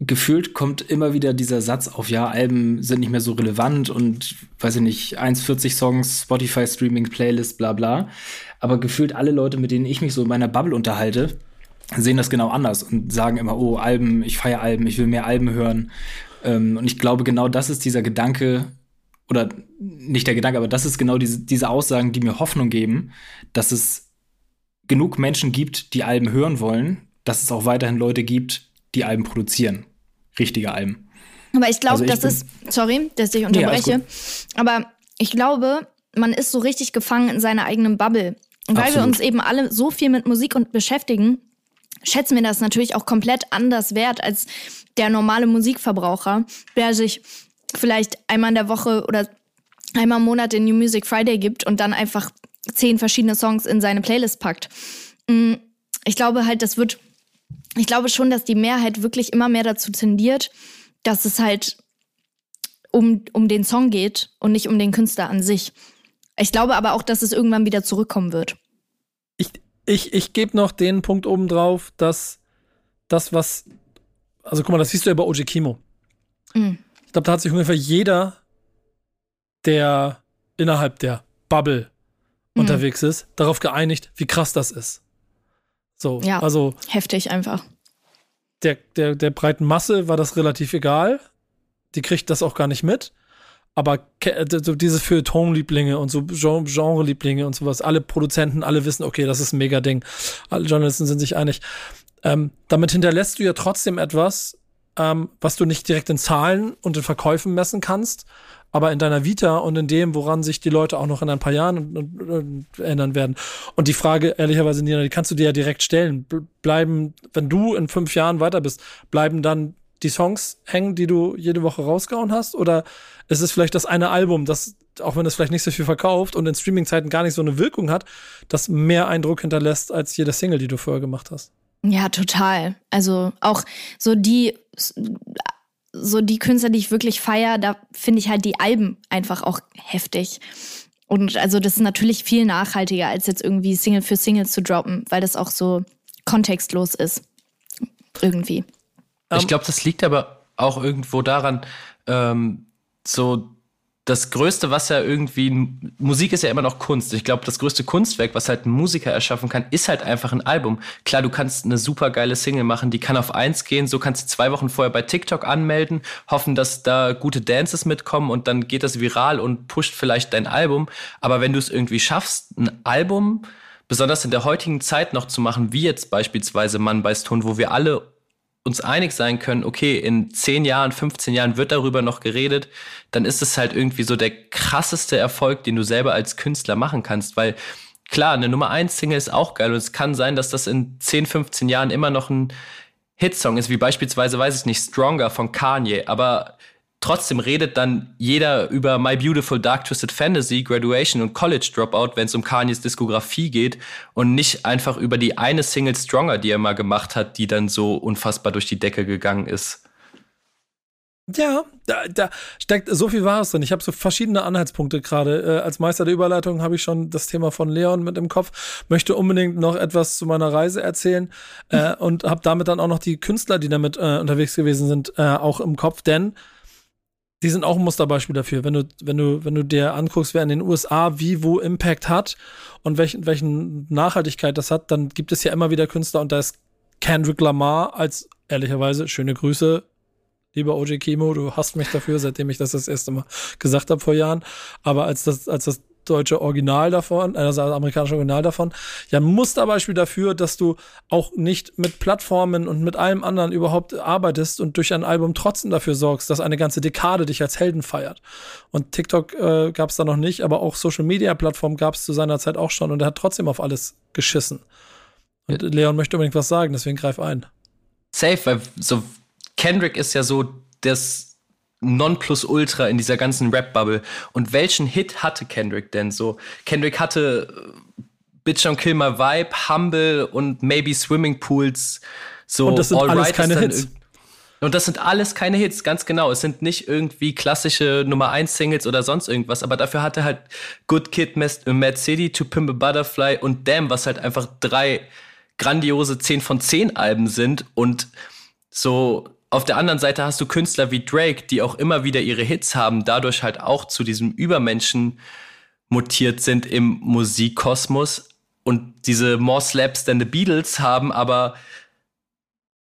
gefühlt kommt immer wieder dieser Satz auf, ja, Alben sind nicht mehr so relevant und, weiß ich nicht, 1,40 Songs, Spotify Streaming, Playlist, bla bla. Aber gefühlt alle Leute, mit denen ich mich so in meiner Bubble unterhalte, sehen das genau anders und sagen immer, oh, Alben, ich feiere Alben, ich will mehr Alben hören. Ähm, und ich glaube, genau das ist dieser Gedanke, oder nicht der Gedanke, aber das ist genau diese, diese Aussagen, die mir Hoffnung geben, dass es genug Menschen gibt, die Alben hören wollen, dass es auch weiterhin Leute gibt, die Alben produzieren. Richtige Alben. Aber ich glaube, also das ist, sorry, dass ich unterbreche, nee, aber ich glaube, man ist so richtig gefangen in seiner eigenen Bubble. Und weil Absolut. wir uns eben alle so viel mit Musik und beschäftigen, schätzen wir das natürlich auch komplett anders wert als der normale Musikverbraucher, der sich vielleicht einmal in der Woche oder einmal im Monat den New Music Friday gibt und dann einfach zehn verschiedene Songs in seine Playlist packt. Mm, ich glaube halt, das wird ich glaube schon, dass die Mehrheit wirklich immer mehr dazu tendiert, dass es halt um, um den Song geht und nicht um den Künstler an sich. Ich glaube aber auch, dass es irgendwann wieder zurückkommen wird. Ich, ich, ich gebe noch den Punkt oben drauf, dass das, was. Also guck mal, das siehst du ja bei OG Kimo. Mhm. Ich glaube, da hat sich ungefähr jeder, der innerhalb der Bubble mhm. unterwegs ist, darauf geeinigt, wie krass das ist. So, ja, also heftig einfach. Der, der, der breiten Masse war das relativ egal. Die kriegt das auch gar nicht mit. aber so diese Feuilleton-Lieblinge und so Genre-Lieblinge und sowas, alle Produzenten, alle wissen, okay, das ist ein mega Ding. Alle Journalisten sind sich einig. Ähm, damit hinterlässt du ja trotzdem etwas, ähm, was du nicht direkt in Zahlen und in Verkäufen messen kannst, aber in deiner Vita und in dem, woran sich die Leute auch noch in ein paar Jahren und, und, und ändern werden. Und die Frage, ehrlicherweise, Nina, die kannst du dir ja direkt stellen. Bleiben, wenn du in fünf Jahren weiter bist, bleiben dann die Songs hängen, die du jede Woche rausgehauen hast? Oder ist es vielleicht das eine Album, das, auch wenn es vielleicht nicht so viel verkauft und in Streaming-Zeiten gar nicht so eine Wirkung hat, das mehr Eindruck hinterlässt als jede Single, die du vorher gemacht hast? Ja, total. Also auch so die so die Künstler, die ich wirklich feier, da finde ich halt die Alben einfach auch heftig. Und also das ist natürlich viel nachhaltiger, als jetzt irgendwie Single für Single zu droppen, weil das auch so kontextlos ist. Irgendwie. Ich glaube, das liegt aber auch irgendwo daran, ähm, so das Größte, was ja irgendwie, Musik ist ja immer noch Kunst. Ich glaube, das größte Kunstwerk, was halt ein Musiker erschaffen kann, ist halt einfach ein Album. Klar, du kannst eine super geile Single machen, die kann auf eins gehen, so kannst du zwei Wochen vorher bei TikTok anmelden, hoffen, dass da gute Dances mitkommen und dann geht das viral und pusht vielleicht dein Album. Aber wenn du es irgendwie schaffst, ein Album, besonders in der heutigen Zeit noch zu machen, wie jetzt beispielsweise Mann beißt Ton, wo wir alle uns einig sein können, okay, in 10 Jahren, 15 Jahren wird darüber noch geredet, dann ist es halt irgendwie so der krasseste Erfolg, den du selber als Künstler machen kannst, weil klar, eine Nummer 1 Single ist auch geil und es kann sein, dass das in 10, 15 Jahren immer noch ein Hitsong ist, wie beispielsweise, weiß ich nicht, Stronger von Kanye, aber Trotzdem redet dann jeder über My Beautiful Dark Twisted Fantasy, Graduation und College Dropout, wenn es um Kanyes Diskografie geht und nicht einfach über die eine Single Stronger, die er mal gemacht hat, die dann so unfassbar durch die Decke gegangen ist. Ja, da, da steckt so viel Wahres drin. Ich habe so verschiedene Anhaltspunkte gerade. Äh, als Meister der Überleitung habe ich schon das Thema von Leon mit im Kopf. Möchte unbedingt noch etwas zu meiner Reise erzählen äh, und habe damit dann auch noch die Künstler, die damit äh, unterwegs gewesen sind, äh, auch im Kopf. Denn die sind auch ein Musterbeispiel dafür. Wenn du, wenn du, wenn du dir anguckst, wer in den USA wie wo Impact hat und welchen, welchen Nachhaltigkeit das hat, dann gibt es ja immer wieder Künstler und da ist Kendrick Lamar als ehrlicherweise schöne Grüße, lieber OJ Kimo, du hast mich dafür, seitdem ich das das erste Mal gesagt habe vor Jahren. Aber als das, als das deutsche Original davon, also das amerikanische Original davon, ja ein Musterbeispiel dafür, dass du auch nicht mit Plattformen und mit allem anderen überhaupt arbeitest und durch ein Album trotzdem dafür sorgst, dass eine ganze Dekade dich als Helden feiert. Und TikTok äh, gab es da noch nicht, aber auch Social Media Plattformen gab es zu seiner Zeit auch schon und er hat trotzdem auf alles geschissen. Und ja. Leon möchte unbedingt was sagen, deswegen greif ein. Safe, weil so Kendrick ist ja so das Nonplusultra in dieser ganzen Rap-Bubble. Und welchen Hit hatte Kendrick denn so? Kendrick hatte äh, Bitch Don't Kill My Vibe, Humble und Maybe Swimming Pools. So, und das sind All alles right keine Hits. Und das sind alles keine Hits, ganz genau. Es sind nicht irgendwie klassische Nummer 1 Singles oder sonst irgendwas, aber dafür hatte halt Good Kid, Mad City, To Pimp a Butterfly und Damn, was halt einfach drei grandiose 10 von 10 Alben sind und so auf der anderen Seite hast du Künstler wie Drake, die auch immer wieder ihre Hits haben, dadurch halt auch zu diesem Übermenschen mutiert sind im Musikkosmos und diese More Slaps than the Beatles haben, aber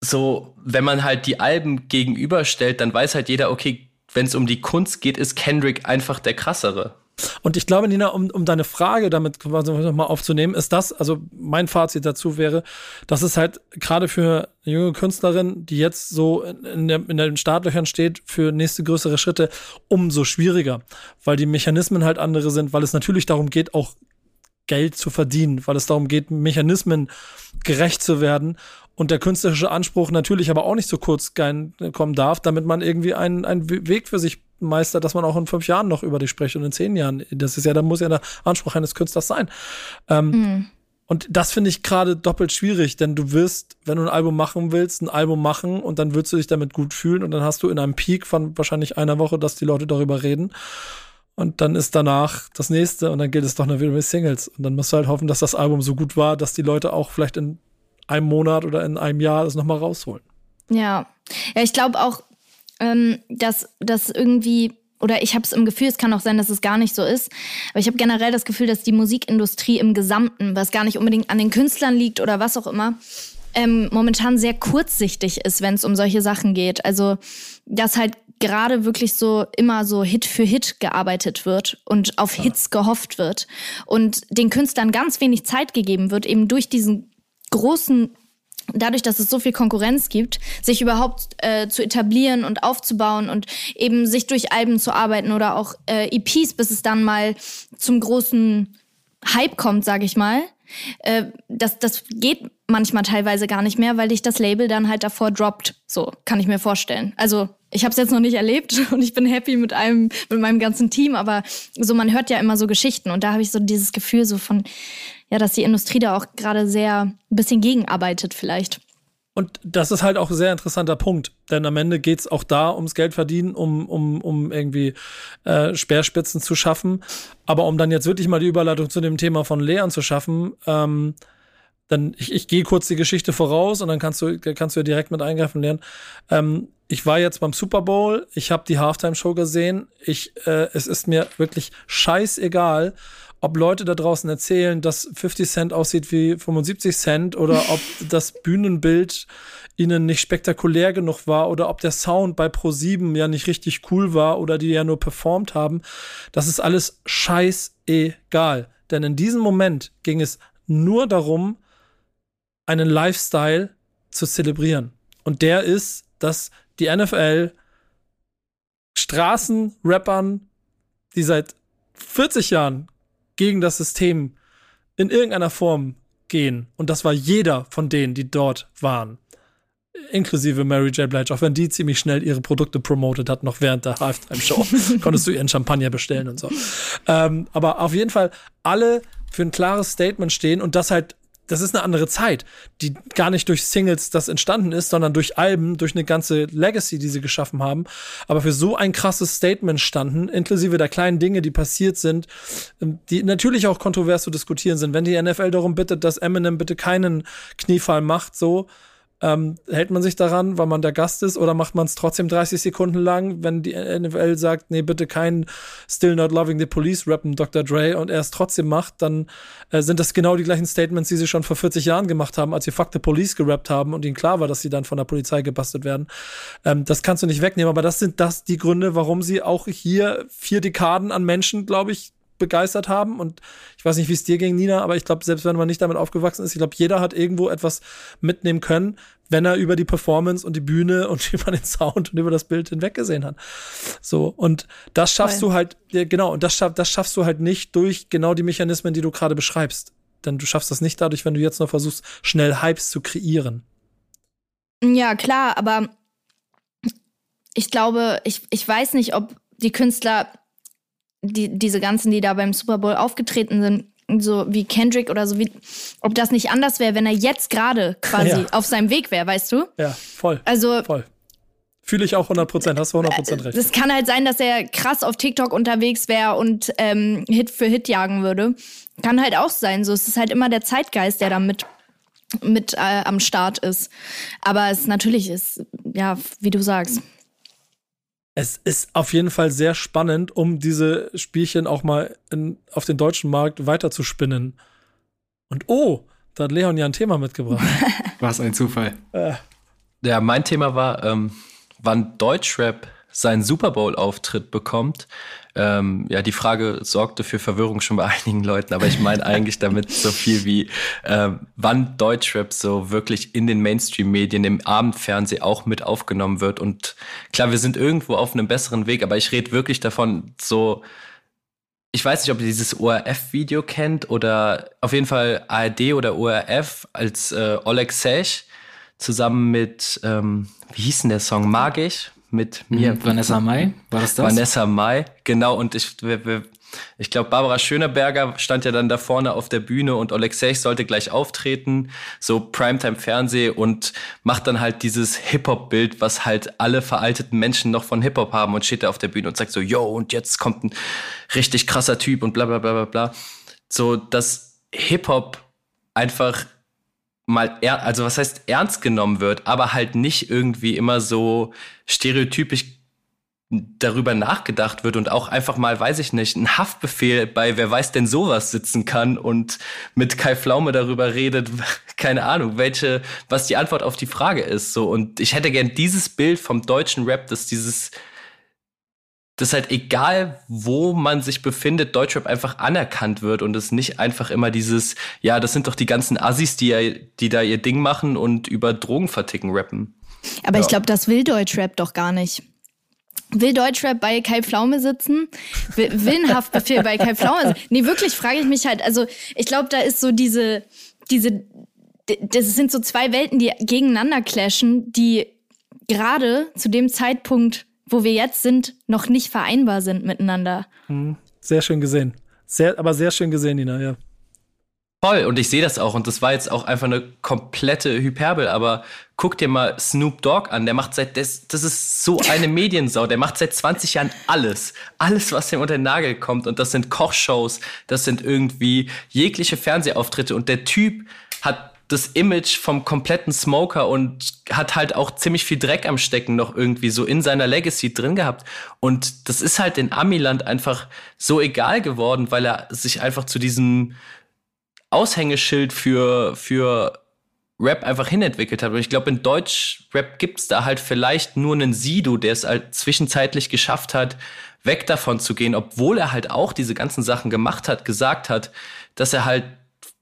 so, wenn man halt die Alben gegenüberstellt, dann weiß halt jeder, okay, wenn es um die Kunst geht, ist Kendrick einfach der krassere. Und ich glaube, Nina, um, um deine Frage damit quasi nochmal aufzunehmen, ist das, also mein Fazit dazu wäre, dass es halt gerade für eine junge Künstlerin, die jetzt so in, der, in den Startlöchern steht, für nächste größere Schritte umso schwieriger, weil die Mechanismen halt andere sind, weil es natürlich darum geht, auch Geld zu verdienen, weil es darum geht, Mechanismen gerecht zu werden und der künstlerische Anspruch natürlich aber auch nicht so kurz kommen darf, damit man irgendwie einen, einen Weg für sich meistert, dass man auch in fünf Jahren noch über dich spricht und in zehn Jahren. Das ist ja, da muss ja der Anspruch eines Künstlers sein. Ähm, mhm. Und das finde ich gerade doppelt schwierig, denn du wirst, wenn du ein Album machen willst, ein Album machen und dann willst du dich damit gut fühlen und dann hast du in einem Peak von wahrscheinlich einer Woche, dass die Leute darüber reden. Und dann ist danach das nächste und dann gilt es doch nur wieder mit Singles. Und dann musst du halt hoffen, dass das Album so gut war, dass die Leute auch vielleicht in einem Monat oder in einem Jahr das nochmal rausholen. Ja. Ja, ich glaube auch, ähm, dass das irgendwie oder ich habe es im Gefühl, es kann auch sein, dass es gar nicht so ist, aber ich habe generell das Gefühl, dass die Musikindustrie im Gesamten, was gar nicht unbedingt an den Künstlern liegt oder was auch immer, ähm, momentan sehr kurzsichtig ist, wenn es um solche Sachen geht. Also, dass halt gerade wirklich so immer so Hit für Hit gearbeitet wird und auf Hits gehofft wird und den Künstlern ganz wenig Zeit gegeben wird, eben durch diesen großen dadurch, dass es so viel Konkurrenz gibt, sich überhaupt äh, zu etablieren und aufzubauen und eben sich durch Alben zu arbeiten oder auch äh, EPs, bis es dann mal zum großen Hype kommt, sage ich mal. Äh, das, das geht manchmal teilweise gar nicht mehr, weil dich das Label dann halt davor droppt. So kann ich mir vorstellen. Also ich habe es jetzt noch nicht erlebt und ich bin happy mit einem mit meinem ganzen Team, aber so man hört ja immer so Geschichten und da habe ich so dieses Gefühl so von ja, dass die Industrie da auch gerade sehr ein bisschen gegenarbeitet vielleicht. Und das ist halt auch ein sehr interessanter Punkt, denn am Ende geht es auch da ums Geld verdienen, um, um, um irgendwie äh, Speerspitzen zu schaffen. Aber um dann jetzt wirklich mal die Überleitung zu dem Thema von Lehren zu schaffen, ähm, dann ich, ich gehe kurz die Geschichte voraus und dann kannst du kannst du ja direkt mit eingreifen lernen. Ähm, ich war jetzt beim Super Bowl, ich habe die Halftime Show gesehen. Ich äh, es ist mir wirklich scheißegal, ob Leute da draußen erzählen, dass 50 Cent aussieht wie 75 Cent oder ob das Bühnenbild ihnen nicht spektakulär genug war oder ob der Sound bei Pro7 ja nicht richtig cool war oder die ja nur performt haben. Das ist alles scheißegal. Denn in diesem Moment ging es nur darum, einen Lifestyle zu zelebrieren. Und der ist, dass die NFL Straßenrappern, die seit 40 Jahren gegen das System in irgendeiner Form gehen. Und das war jeder von denen, die dort waren. Inklusive Mary J. Blige, auch wenn die ziemlich schnell ihre Produkte promotet hat, noch während der Halftime-Show. Konntest du ihren Champagner bestellen und so. Ähm, aber auf jeden Fall alle für ein klares Statement stehen und das halt das ist eine andere Zeit, die gar nicht durch Singles das entstanden ist, sondern durch Alben, durch eine ganze Legacy, die sie geschaffen haben. Aber für so ein krasses Statement standen, inklusive der kleinen Dinge, die passiert sind, ähm, die natürlich auch kontrovers zu diskutieren sind. Wenn die NFL darum bittet, dass Eminem bitte keinen Kniefall macht, so, ähm, hält man sich daran, weil man der Gast ist, oder macht man es trotzdem 30 Sekunden lang, wenn die NFL sagt, nee, bitte kein Still Not Loving the Police rappen Dr. Dre und er es trotzdem macht, dann äh, sind das genau die gleichen Statements, die sie schon vor 40 Jahren gemacht haben, als sie Fuck the Police gerappt haben und ihnen klar war, dass sie dann von der Polizei gebastelt werden. Ähm, das kannst du nicht wegnehmen, aber das sind das die Gründe, warum sie auch hier vier Dekaden an Menschen, glaube ich, begeistert haben. Und ich weiß nicht, wie es dir ging, Nina, aber ich glaube, selbst wenn man nicht damit aufgewachsen ist, ich glaube, jeder hat irgendwo etwas mitnehmen können, wenn er über die Performance und die Bühne und über den Sound und über das Bild hinweg gesehen hat. So, und das schaffst Voll. du halt, ja, genau, und das, schaff, das schaffst du halt nicht durch genau die Mechanismen, die du gerade beschreibst. Denn du schaffst das nicht dadurch, wenn du jetzt noch versuchst, schnell Hypes zu kreieren. Ja, klar, aber ich glaube, ich, ich weiß nicht, ob die Künstler die, diese ganzen, die da beim Super Bowl aufgetreten sind, so wie Kendrick oder so, wie, ob das nicht anders wäre, wenn er jetzt gerade quasi ja. auf seinem Weg wäre, weißt du? Ja, voll. Also, voll. Fühle ich auch 100 Prozent, hast du 100 Prozent recht. Es kann halt sein, dass er krass auf TikTok unterwegs wäre und ähm, Hit für Hit jagen würde. Kann halt auch sein. So, es ist halt immer der Zeitgeist, der da mit, mit äh, am Start ist. Aber es natürlich ist, ja, wie du sagst es ist auf jeden Fall sehr spannend, um diese Spielchen auch mal in, auf den deutschen Markt weiterzuspinnen. Und oh, da hat Leon ja ein Thema mitgebracht. Was ein Zufall. Äh. Ja, mein Thema war, ähm, wann Deutschrap seinen Super Bowl-Auftritt bekommt. Ähm, ja, die Frage sorgte für Verwirrung schon bei einigen Leuten, aber ich meine eigentlich damit so viel wie, ähm, wann Deutschrap so wirklich in den Mainstream-Medien, im Abendfernsehen auch mit aufgenommen wird. Und klar, wir sind irgendwo auf einem besseren Weg, aber ich rede wirklich davon, so, ich weiß nicht, ob ihr dieses ORF-Video kennt oder auf jeden Fall ARD oder ORF als äh, Oleg Sech zusammen mit, ähm, wie hieß denn der Song? Magisch? Mit mir. Mhm, Vanessa Mai, war das das? Vanessa Mai, genau. Und ich, ich glaube, Barbara Schöneberger stand ja dann da vorne auf der Bühne und Alexei sollte gleich auftreten, so Primetime-Fernseh und macht dann halt dieses Hip-Hop-Bild, was halt alle veralteten Menschen noch von Hip-Hop haben und steht da auf der Bühne und sagt so, yo, und jetzt kommt ein richtig krasser Typ und bla bla bla bla bla. So, dass Hip-Hop einfach mal, er, also was heißt ernst genommen wird, aber halt nicht irgendwie immer so stereotypisch darüber nachgedacht wird und auch einfach mal, weiß ich nicht, ein Haftbefehl bei wer weiß denn sowas sitzen kann und mit Kai Flaume darüber redet, keine Ahnung, welche, was die Antwort auf die Frage ist, so. Und ich hätte gern dieses Bild vom deutschen Rap, dass dieses dass halt egal, wo man sich befindet, Deutschrap einfach anerkannt wird und es nicht einfach immer dieses, ja, das sind doch die ganzen Assis, die, die da ihr Ding machen und über Drogen verticken rappen. Aber Ja. ich glaube, das will Deutschrap doch gar nicht. Will Deutschrap bei Kai Pflaume sitzen? Will, will ein Haftbefehl bei Kai Pflaume sitzen? Nee, wirklich frage ich mich halt, also ich glaube, da ist so diese, diese, das sind so zwei Welten, die gegeneinander clashen, die gerade zu dem Zeitpunkt, wo wir jetzt sind, noch nicht vereinbar sind miteinander. Sehr schön gesehen. Sehr, aber sehr schön gesehen, Nina, ja. Voll, und ich sehe das auch. Und das war jetzt auch einfach eine komplette Hyperbel. Aber guck dir mal Snoop Dogg an. Der macht seit, das, das ist so eine Mediensau. Der macht seit 20 Jahren alles. Alles, was ihm unter den Nagel kommt. Und das sind Kochshows, das sind irgendwie jegliche Fernsehauftritte. Und der Typ hat das Image vom kompletten Smoker und hat halt auch ziemlich viel Dreck am Stecken noch irgendwie so in seiner Legacy drin gehabt. Und das ist halt in Amiland einfach so egal geworden, weil er sich einfach zu diesem Aushängeschild für, für Rap einfach hinentwickelt hat. Und ich glaube, in Deutsch-Rap gibt's da halt vielleicht nur einen Sido, der es halt zwischenzeitlich geschafft hat, weg davon zu gehen, obwohl er halt auch diese ganzen Sachen gemacht hat, gesagt hat, dass er halt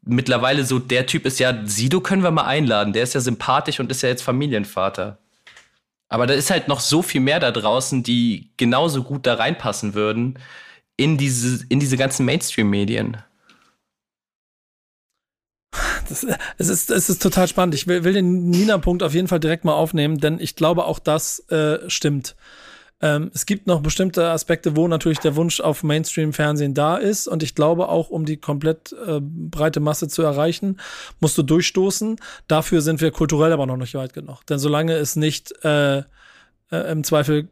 mittlerweile so der Typ ist, ja, Sido können wir mal einladen, der ist ja sympathisch und ist ja jetzt Familienvater. Aber da ist halt noch so viel mehr da draußen, die genauso gut da reinpassen würden in diese, in diese ganzen Mainstream-Medien. Das, es, ist, es ist total spannend. Ich will, will den Nina-Punkt auf jeden Fall direkt mal aufnehmen, denn ich glaube, auch das äh, stimmt. Ähm, es gibt noch bestimmte Aspekte, wo natürlich der Wunsch auf Mainstream-Fernsehen da ist. Und ich glaube auch, um die komplett äh, breite Masse zu erreichen, musst du durchstoßen. Dafür sind wir kulturell aber noch nicht weit genug. Denn solange es nicht äh, äh, im Zweifel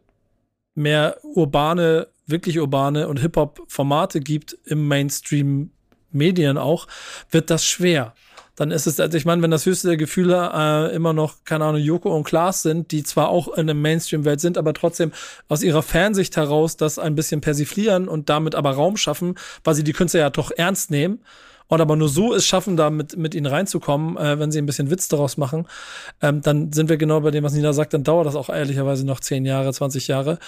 mehr urbane, wirklich urbane und Hip-Hop-Formate gibt im Mainstream-Medien auch, wird das schwer. Dann ist es, also ich meine, wenn das höchste der Gefühle äh, immer noch, keine Ahnung, Joko und Klaas sind, die zwar auch in der Mainstream-Welt sind, aber trotzdem aus ihrer Fernsicht heraus das ein bisschen persiflieren und damit aber Raum schaffen, weil sie die Künstler ja doch ernst nehmen und aber nur so es schaffen, da mit, mit ihnen reinzukommen, äh, wenn sie ein bisschen Witz daraus machen, ähm, dann sind wir genau bei dem, was Nina sagt, dann dauert das auch ehrlicherweise noch 10 Jahre, 20 Jahre,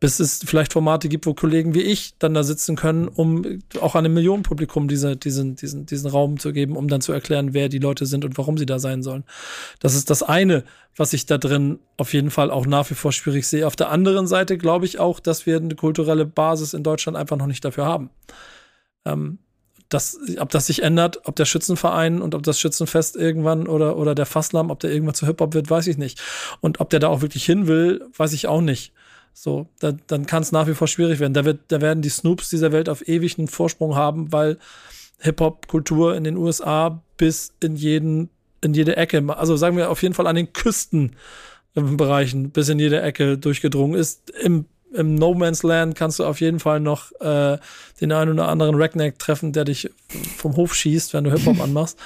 bis es vielleicht Formate gibt, wo Kollegen wie ich dann da sitzen können, um auch einem Millionenpublikum diese, diesen, diesen, diesen Raum zu geben, um dann zu erklären, wer die Leute sind und warum sie da sein sollen. Das ist das eine, was ich da drin auf jeden Fall auch nach wie vor schwierig sehe. Auf der anderen Seite glaube ich auch, dass wir eine kulturelle Basis in Deutschland einfach noch nicht dafür haben. Ähm, das, ob das sich ändert, ob der Schützenverein und ob das Schützenfest irgendwann oder, oder der Fasslamm, ob der irgendwann zu Hip-Hop wird, weiß ich nicht. Und ob der da auch wirklich hin will, weiß ich auch nicht. So, da, dann kann es nach wie vor schwierig werden. Da, wird, da werden die Snoops dieser Welt auf ewig einen Vorsprung haben, weil Hip-Hop-Kultur in den USA bis in jeden, in jede Ecke, also sagen wir auf jeden Fall an den Küstenbereichen bis in jede Ecke durchgedrungen ist. Im im No Man's Land kannst du auf jeden Fall noch äh, den einen oder anderen Redneck treffen, der dich vom Hof schießt, wenn du Hip-Hop anmachst.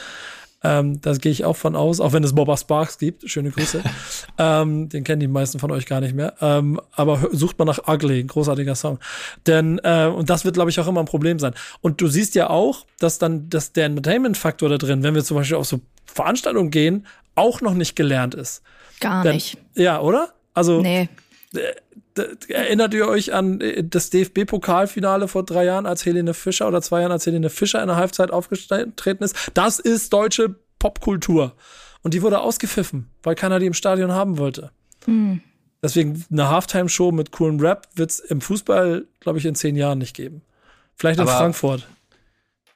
Ähm, das gehe ich auch von aus, auch wenn es Boba Sparks gibt. Schöne Grüße. ähm, den kennen die meisten von euch gar nicht mehr. Ähm, aber sucht mal nach Ugly, ein großartiger Song. Denn, äh, und das wird, glaube ich, auch immer ein Problem sein. Und du siehst ja auch, dass dann dass der Entertainment-Faktor da drin, wenn wir zum Beispiel auf so Veranstaltungen gehen, auch noch nicht gelernt ist. Gar Denn- nicht. Ja, oder? Also, Nee. D- Erinnert ihr euch an äh, das DFB-Pokalfinale vor drei Jahren, als Helene Fischer oder zwei Jahren, als Helene Fischer in der Halbzeit aufgetreten ist? Das ist deutsche Popkultur. Und die wurde ausgepfiffen, weil keiner die im Stadion haben wollte. Deswegen eine Halftime-Show mit coolen Rap wird es im Fußball, glaube ich, in zehn Jahren nicht geben. Vielleicht in Aber- Frankfurt.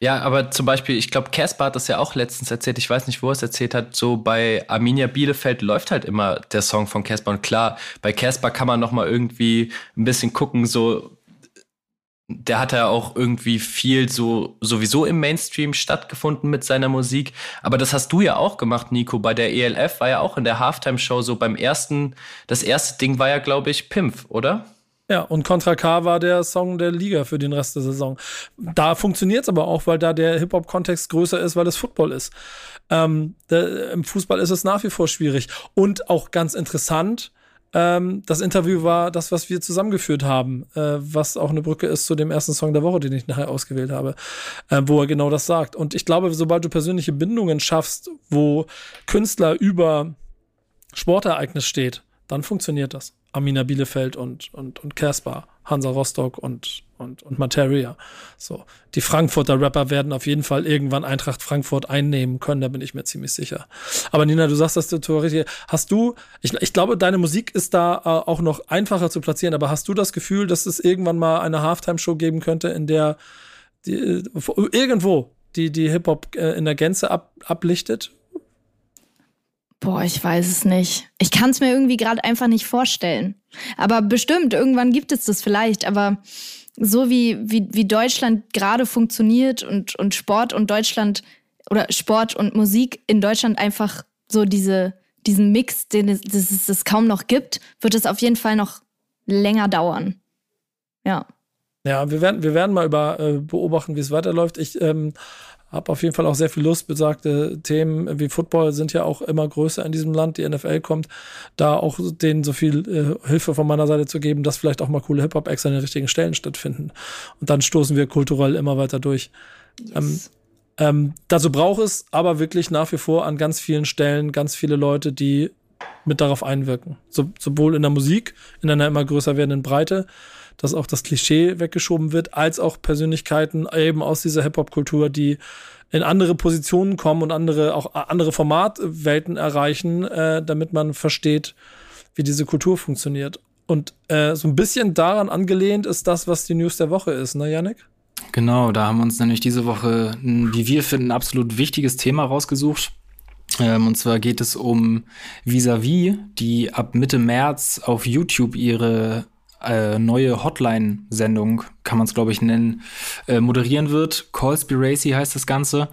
Ja, aber zum Beispiel, ich glaube, Caspar hat das ja auch letztens erzählt, ich weiß nicht, wo er es erzählt hat, so bei Arminia Bielefeld läuft halt immer der Song von Caspar. Und klar, bei Caspar kann man noch mal irgendwie ein bisschen gucken, so der hat ja auch irgendwie viel so sowieso im Mainstream stattgefunden mit seiner Musik. Aber das hast du ja auch gemacht, Nico. Bei der ELF war ja auch in der Halftime-Show so beim ersten, das erste Ding war ja, glaube ich, Pimpf, oder? Ja, und Contra K war der Song der Liga für den Rest der Saison. Da funktioniert es aber auch, weil da der Hip-Hop-Kontext größer ist, weil es Football ist. Ähm, der, Im Fußball ist es nach wie vor schwierig. Und auch ganz interessant, ähm, das Interview war das, was wir zusammengeführt haben, äh, was auch eine Brücke ist zu dem ersten Song der Woche, den ich nachher ausgewählt habe, äh, wo er genau das sagt. Und ich glaube, sobald du persönliche Bindungen schaffst, wo Künstler über Sportereignis steht, dann funktioniert das. Amina Bielefeld und, und, und Casper, Hansa Rostock und, und, und Materia. So. Die Frankfurter Rapper werden auf jeden Fall irgendwann Eintracht Frankfurt einnehmen können, da bin ich mir ziemlich sicher. Aber Nina, du sagst das theoretisch. Hast du, ich, ich glaube, deine Musik ist da äh, auch noch einfacher zu platzieren, aber hast du das Gefühl, dass es irgendwann mal eine Halftime-Show geben könnte, in der die, äh, irgendwo die, die Hip-Hop äh, in der Gänze ab, ablichtet? Boah, ich weiß es nicht. Ich kann es mir irgendwie gerade einfach nicht vorstellen. Aber bestimmt, irgendwann gibt es das vielleicht. Aber so wie, wie, wie Deutschland gerade funktioniert und, und Sport und Deutschland oder Sport und Musik in Deutschland einfach so diese, diesen Mix, den es, das es kaum noch gibt, wird es auf jeden Fall noch länger dauern. Ja. Ja, wir werden, wir werden mal über äh, beobachten, wie es weiterläuft. Ich ähm, habe auf jeden Fall auch sehr viel Lust. Besagte Themen wie Football sind ja auch immer größer in diesem Land. Die NFL kommt, da auch denen so viel äh, Hilfe von meiner Seite zu geben, dass vielleicht auch mal coole Hip-Hop-Acts an den richtigen Stellen stattfinden. Und dann stoßen wir kulturell immer weiter durch. Yes. Ähm, ähm, dazu braucht es aber wirklich nach wie vor an ganz vielen Stellen ganz viele Leute, die mit darauf einwirken. So, sowohl in der Musik, in einer immer größer werdenden Breite, dass auch das Klischee weggeschoben wird, als auch Persönlichkeiten eben aus dieser Hip-Hop-Kultur, die in andere Positionen kommen und andere, auch andere Formatwelten erreichen, äh, damit man versteht, wie diese Kultur funktioniert. Und äh, so ein bisschen daran angelehnt ist das, was die News der Woche ist, ne, Yannick? Genau, da haben wir uns nämlich diese Woche, wie wir finden, ein absolut wichtiges Thema rausgesucht. Ähm, und zwar geht es um Visavi, die ab Mitte März auf YouTube ihre äh, neue Hotline-Sendung, kann man es glaube ich nennen, äh, moderieren wird. Callspiracy heißt das Ganze.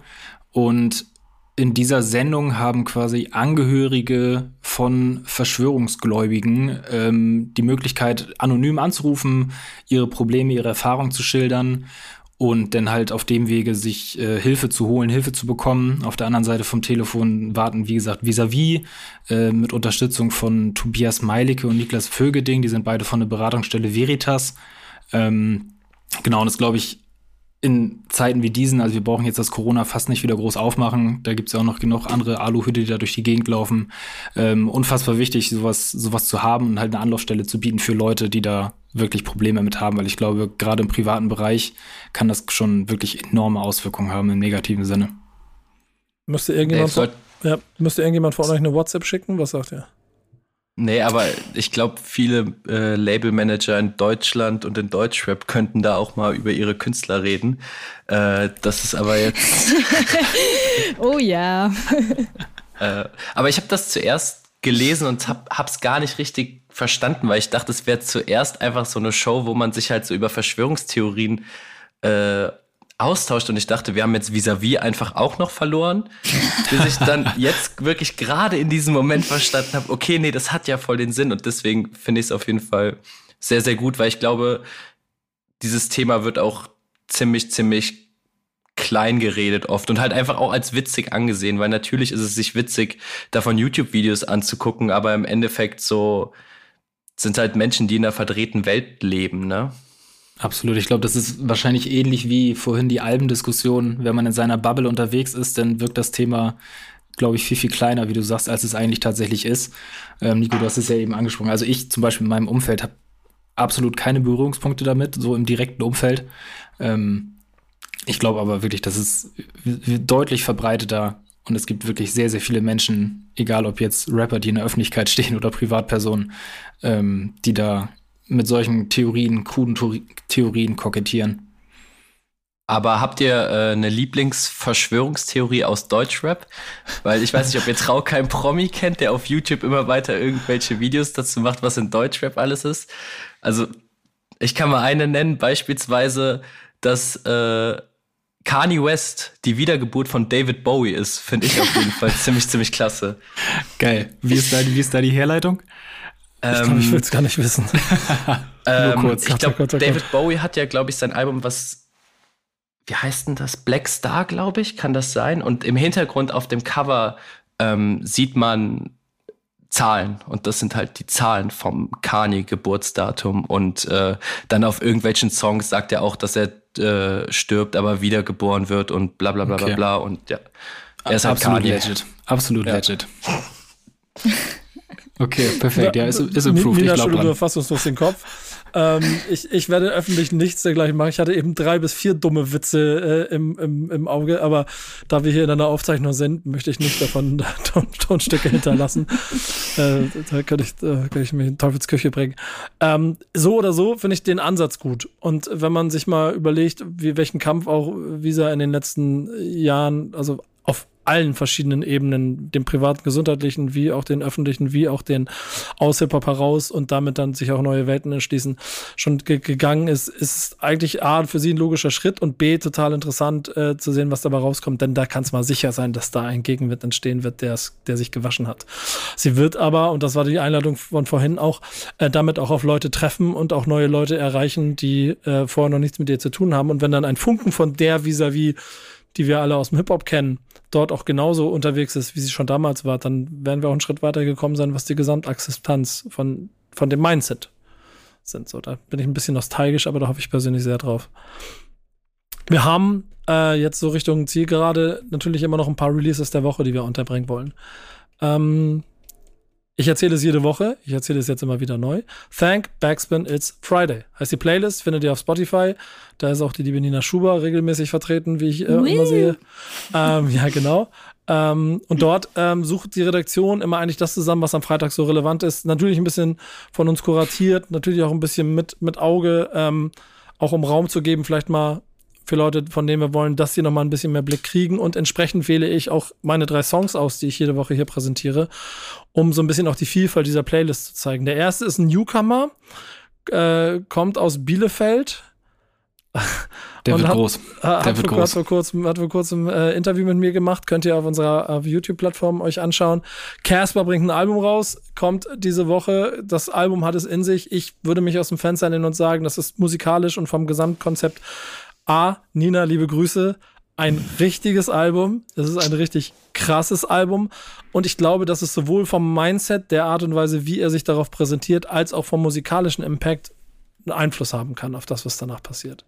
Und in dieser Sendung haben quasi Angehörige von Verschwörungsgläubigen ähm, die Möglichkeit, anonym anzurufen, ihre Probleme, ihre Erfahrungen zu schildern und dann halt auf dem Wege sich äh, Hilfe zu holen, Hilfe zu bekommen. Auf der anderen Seite vom Telefon warten, wie gesagt, vis-à-vis äh, mit Unterstützung von Tobias Meilicke und Niklas Vögeding. Die sind beide von der Beratungsstelle Veritas. Ähm, genau, und das glaube ich in Zeiten wie diesen, also wir brauchen jetzt das Corona fast nicht wieder groß aufmachen. Da gibt es ja auch noch genug andere Aluhüte, die da durch die Gegend laufen. Ähm, unfassbar wichtig, sowas, sowas zu haben und halt eine Anlaufstelle zu bieten für Leute, die da wirklich Probleme mit haben, weil ich glaube, gerade im privaten Bereich kann das schon wirklich enorme Auswirkungen haben im negativen Sinne. Müsste irgendjemand, von, ja, müsste irgendjemand von euch eine WhatsApp schicken? Was sagt ihr? Nee, aber ich glaube, viele äh, Labelmanager in Deutschland und in Deutschrap könnten da auch mal über ihre Künstler reden. Äh, das ist aber jetzt. oh ja. äh, aber ich habe das zuerst gelesen und hab, hab's gar nicht richtig verstanden, weil ich dachte, es wäre zuerst einfach so eine Show, wo man sich halt so über Verschwörungstheorien äh, austauscht und ich dachte, wir haben jetzt vis-à-vis -vis einfach auch noch verloren, bis ich dann jetzt wirklich gerade in diesem Moment verstanden habe, okay, nee, das hat ja voll den Sinn und deswegen finde ich es auf jeden Fall sehr, sehr gut, weil ich glaube, dieses Thema wird auch ziemlich, ziemlich klein geredet oft und halt einfach auch als witzig angesehen, weil natürlich ist es sich witzig, davon YouTube-Videos anzugucken, aber im Endeffekt so sind halt Menschen, die in einer verdrehten Welt leben, ne? Absolut. Ich glaube, das ist wahrscheinlich ähnlich wie vorhin die Albendiskussion. Wenn man in seiner Bubble unterwegs ist, dann wirkt das Thema, glaube ich, viel, viel kleiner, wie du sagst, als es eigentlich tatsächlich ist. Ähm, Nico, du hast es ja eben angesprochen. Also ich zum Beispiel in meinem Umfeld habe absolut keine Berührungspunkte damit, so im direkten Umfeld. Ähm, ich glaube aber wirklich, dass es deutlich verbreiteter und es gibt wirklich sehr, sehr viele Menschen, egal ob jetzt Rapper, die in der Öffentlichkeit stehen oder Privatpersonen, ähm, die da mit solchen Theorien, kruden Theorien kokettieren. Aber habt ihr äh, eine Lieblingsverschwörungstheorie aus Deutschrap? Weil ich weiß nicht, ob ihr Trau kein Promi kennt, der auf YouTube immer weiter irgendwelche Videos dazu macht, was in Deutschrap alles ist. Also ich kann mal eine nennen, beispielsweise, dass äh, Kanye West die Wiedergeburt von David Bowie ist, finde ich auf jeden Fall ziemlich, ziemlich klasse. Geil. Wie ist da, wie ist da die Herleitung? Ich glaube, ich will es gar nicht wissen. ähm, kurz, ich glaube, David Bowie hat ja, glaube ich, sein Album, was, wie heißt denn das? Black Star, glaube ich, kann das sein? Und im Hintergrund auf dem Cover ähm, sieht man Zahlen und das sind halt die Zahlen vom Kanye Geburtsdatum und äh, dann auf irgendwelchen Songs sagt er auch, dass er äh, stirbt, aber wiedergeboren wird und bla bla bla okay. bla bla und ja. Er ist halt Absolut Kanye. legit. Absolut ja. legit. Okay, perfekt. Ja, ist, ist improved. Nina ich glaube fassungslos den Kopf. ähm, ich, ich werde öffentlich nichts dergleichen machen. Ich hatte eben drei bis vier dumme Witze äh, im, im, im Auge, aber da wir hier in einer Aufzeichnung sind, möchte ich nicht davon Ton, Tonstücke hinterlassen. äh, da könnte ich, da könnte ich mich in Teufelsküche bringen. Ähm, so oder so finde ich den Ansatz gut. Und wenn man sich mal überlegt, wie welchen Kampf auch Visa in den letzten Jahren, also allen verschiedenen Ebenen, dem privaten, gesundheitlichen, wie auch den öffentlichen, wie auch den aus heraus und damit dann sich auch neue Welten erschließen, schon ge gegangen ist, ist eigentlich A, für sie ein logischer Schritt und B, total interessant äh, zu sehen, was dabei rauskommt, denn da kann es mal sicher sein, dass da ein Gegenwind entstehen wird, der, der sich gewaschen hat. Sie wird aber, und das war die Einladung von vorhin auch, äh, damit auch auf Leute treffen und auch neue Leute erreichen, die äh, vorher noch nichts mit ihr zu tun haben. Und wenn dann ein Funken von der vis-à-vis, -vis, die wir alle aus dem Hip-Hop kennen, dort auch genauso unterwegs ist, wie sie schon damals war, dann werden wir auch einen Schritt weiter gekommen sein, was die Gesamtakzeptanz von, von dem Mindset sind. So, da bin ich ein bisschen nostalgisch, aber da hoffe ich persönlich sehr drauf. Wir haben äh, jetzt so Richtung Zielgerade natürlich immer noch ein paar Releases der Woche, die wir unterbringen wollen. Ähm, ich erzähle es jede Woche. Ich erzähle es jetzt immer wieder neu. Thank Backspin It's Friday. Heißt die Playlist, findet ihr auf Spotify. Da ist auch die liebe Nina Schuber regelmäßig vertreten, wie ich äh, immer sehe. Ähm, ja, genau. Ähm, und dort ähm, sucht die Redaktion immer eigentlich das zusammen, was am Freitag so relevant ist. Natürlich ein bisschen von uns kuratiert, natürlich auch ein bisschen mit, mit Auge, ähm, auch um Raum zu geben, vielleicht mal für Leute, von denen wir wollen, dass sie noch mal ein bisschen mehr Blick kriegen. Und entsprechend wähle ich auch meine drei Songs aus, die ich jede Woche hier präsentiere, um so ein bisschen auch die Vielfalt dieser Playlist zu zeigen. Der erste ist ein Newcomer, äh, kommt aus Bielefeld. Der wird hat, groß. Hat, Der wird vor, groß. Hat vor kurzem, hat vor kurzem äh, Interview mit mir gemacht. Könnt ihr auf unserer auf YouTube-Plattform euch anschauen. Casper bringt ein Album raus, kommt diese Woche. Das Album hat es in sich. Ich würde mich aus dem Fenster nehmen und sagen, das ist musikalisch und vom Gesamtkonzept A, Nina, liebe Grüße, ein richtiges Album. Das ist ein richtig krasses Album. Und ich glaube, dass es sowohl vom Mindset, der Art und Weise, wie er sich darauf präsentiert, als auch vom musikalischen Impact einen Einfluss haben kann auf das, was danach passiert.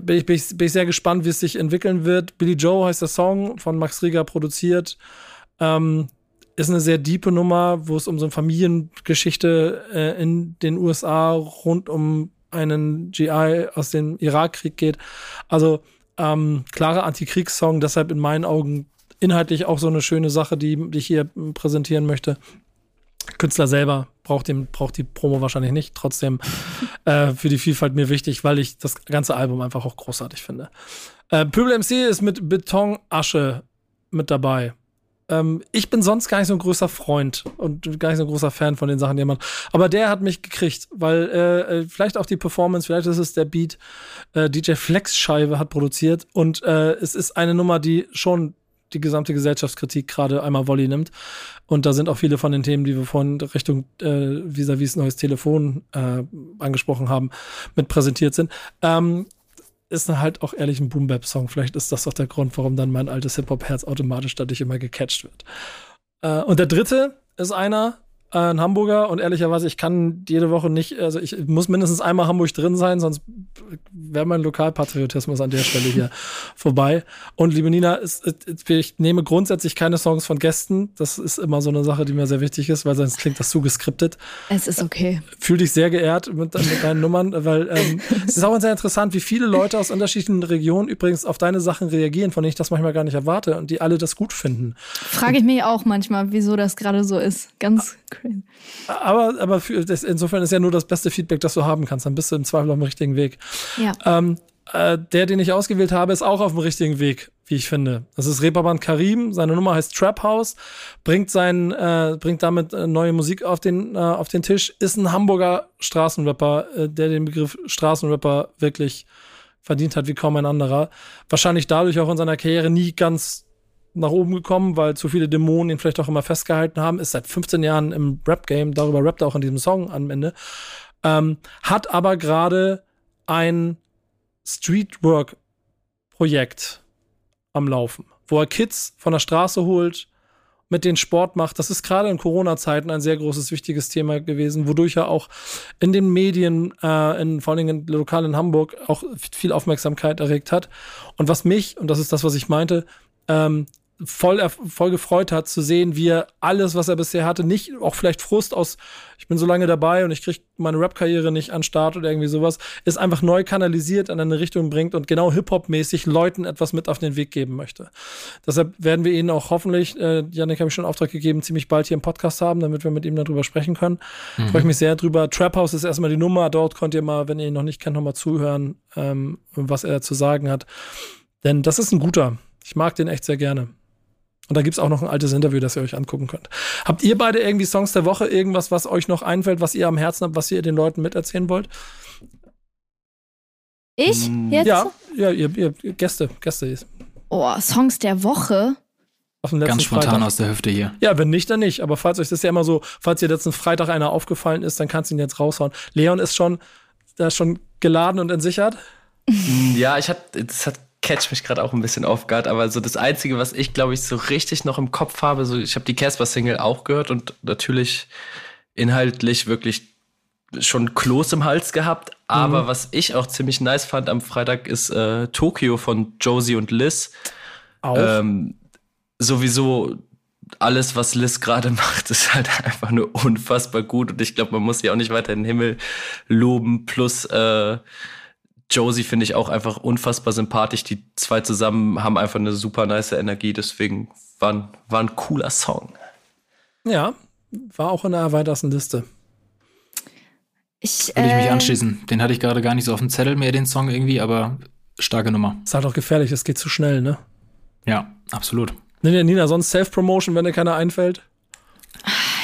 Bin ich, bin ich, bin ich sehr gespannt, wie es sich entwickeln wird. Billy Joe heißt der Song, von Max Rieger produziert. Ähm, ist eine sehr diepe Nummer, wo es um so eine Familiengeschichte äh, in den USA rund um einen GI aus dem Irakkrieg geht. Also ähm, klarer Antikriegssong, deshalb in meinen Augen inhaltlich auch so eine schöne Sache, die, die ich hier präsentieren möchte. Künstler selber braucht, den, braucht die Promo wahrscheinlich nicht. Trotzdem äh, für die Vielfalt mir wichtig, weil ich das ganze Album einfach auch großartig finde. Äh, Pöbel MC ist mit Betonasche mit dabei. Ähm, ich bin sonst gar nicht so ein großer Freund und gar nicht so ein großer Fan von den Sachen, die er macht. Aber der hat mich gekriegt, weil äh, vielleicht auch die Performance, vielleicht ist es der Beat. Äh, DJ Flex Scheibe hat produziert und äh, es ist eine Nummer, die schon die gesamte Gesellschaftskritik gerade einmal Volley nimmt. Und da sind auch viele von den Themen, die wir vorhin Richtung äh, vis-à-vis -vis neues Telefon äh, angesprochen haben, mit präsentiert sind. Ähm, ist halt auch ehrlich ein Boom-Bap-Song. Vielleicht ist das auch der Grund, warum dann mein altes Hip-Hop-Herz automatisch dadurch immer gecatcht wird. Äh, und der dritte ist einer, äh, ein Hamburger und ehrlicherweise, ich kann jede Woche nicht, also ich muss mindestens einmal Hamburg drin sein, sonst wäre mein Lokalpatriotismus an der Stelle hier vorbei. Und liebe Nina, ich nehme grundsätzlich keine Songs von Gästen. Das ist immer so eine Sache, die mir sehr wichtig ist, weil sonst klingt das zu geskriptet. Es ist okay. Fühl dich sehr geehrt mit, mit deinen Nummern, weil ähm, es ist auch sehr interessant, wie viele Leute aus unterschiedlichen Regionen übrigens auf deine Sachen reagieren, von denen ich das manchmal gar nicht erwarte und die alle das gut finden. Frage ich mich auch manchmal, wieso das gerade so ist. Ganz crazy. Aber, aber das, insofern ist ja nur das beste Feedback, das du haben kannst. Dann bist du im Zweifel auf dem richtigen Weg. Ja. Ähm, äh, der, den ich ausgewählt habe, ist auch auf dem richtigen Weg, wie ich finde. Das ist Reeperbahn Karim. Seine Nummer heißt Trap House. Bringt sein, äh, bringt damit äh, neue Musik auf den, äh, auf den Tisch. Ist ein Hamburger Straßenrapper, äh, der den Begriff Straßenrapper wirklich verdient hat wie kaum ein anderer. Wahrscheinlich dadurch auch in seiner Karriere nie ganz nach oben gekommen, weil zu viele Dämonen ihn vielleicht auch immer festgehalten haben. Ist seit 15 Jahren im Rap-Game, darüber rappt er auch in diesem Song am Ende. Ähm, hat aber gerade ein Streetwork-Projekt am Laufen, wo er Kids von der Straße holt, mit denen Sport macht. Das ist gerade in Corona-Zeiten ein sehr großes, wichtiges Thema gewesen, wodurch er auch in den Medien, äh, in, vor allem in, lokal in Hamburg, auch viel Aufmerksamkeit erregt hat. Und was mich, und das ist das, was ich meinte, ähm, voll, voll gefreut hat zu sehen, wie er alles, was er bisher hatte, nicht auch vielleicht Frust aus, ich bin so lange dabei und ich kriege meine Rap-Karriere nicht an Start oder irgendwie sowas, ist einfach neu kanalisiert in eine Richtung bringt und genau Hip-Hop-mäßig Leuten etwas mit auf den Weg geben möchte. Deshalb werden wir ihn auch hoffentlich, äh, Janik habe ich schon Auftrag gegeben, ziemlich bald hier im Podcast haben, damit wir mit ihm darüber sprechen können. Mhm. Freue ich mich sehr drüber. Trap House ist erstmal die Nummer, dort könnt ihr mal, wenn ihr ihn noch nicht kennt, nochmal zuhören, ähm, was er zu sagen hat. Denn das ist ein guter. Ich mag den echt sehr gerne. Und da gibt's auch noch ein altes Interview, das ihr euch angucken könnt. Habt ihr beide irgendwie Songs der Woche, irgendwas, was euch noch einfällt, was ihr am Herzen habt, was ihr den Leuten miterzählen wollt? Ich? Mm. Jetzt? Ja, ja ihr, ihr Gäste, Gäste ist. Oh, Songs der Woche. Ganz spontan Freitag. aus der Hüfte hier. Ja, wenn nicht, dann nicht. Aber falls euch das ja immer so, falls ihr letzten Freitag einer aufgefallen ist, dann kannst du ihn jetzt raushauen. Leon ist schon, da ist schon geladen und entsichert. Ja, ich hatte, das hat catch mich gerade auch ein bisschen auf guard, aber so das Einzige, was ich, glaube ich, so richtig noch im Kopf habe, so ich habe die Casper-Single auch gehört und natürlich inhaltlich wirklich schon Kloß im Hals gehabt. Aber mhm. was ich auch ziemlich nice fand am Freitag ist äh, Tokio von Josie und Liz. Auch. Ähm, sowieso alles, was Liz gerade macht, ist halt einfach nur unfassbar gut. Und ich glaube, man muss sie auch nicht weiter in den Himmel loben. Plus äh, Josie finde ich auch einfach unfassbar sympathisch. Die zwei zusammen haben einfach eine super nice Energie. Deswegen war ein, war ein cooler Song. Ja, war auch in der erweiterten Liste. Ich, Würde ich mich äh, anschließen. Den hatte ich gerade gar nicht so auf dem Zettel mehr, den Song irgendwie, aber starke Nummer. Ist halt auch gefährlich, es geht zu schnell, ne? Ja, absolut. Nina, Nina sonst Self-Promotion, wenn dir keiner einfällt?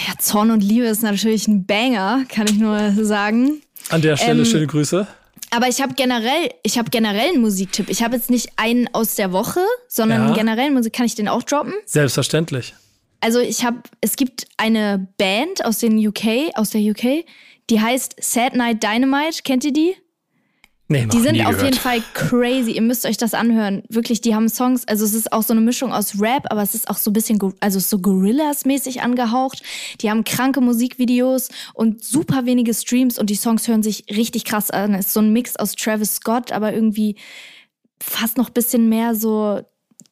Ja, Zorn und Liebe ist natürlich ein Banger, kann ich nur sagen. An der Stelle ähm, schöne Grüße. Aber ich habe generell, ich habe generell einen Musiktipp. Ich habe jetzt nicht einen aus der Woche, sondern ja. generell Musik. Kann ich den auch droppen? Selbstverständlich. Also ich habe, es gibt eine Band aus den UK, aus der UK, die heißt Sad Night Dynamite. Kennt ihr die? Nee, die sind auf gehört. jeden Fall crazy. Ihr müsst euch das anhören. Wirklich, die haben Songs, also es ist auch so eine Mischung aus Rap, aber es ist auch so ein bisschen, also so Gorillas-mäßig angehaucht. Die haben kranke Musikvideos und super wenige Streams und die Songs hören sich richtig krass an. Es ist so ein Mix aus Travis Scott, aber irgendwie fast noch ein bisschen mehr so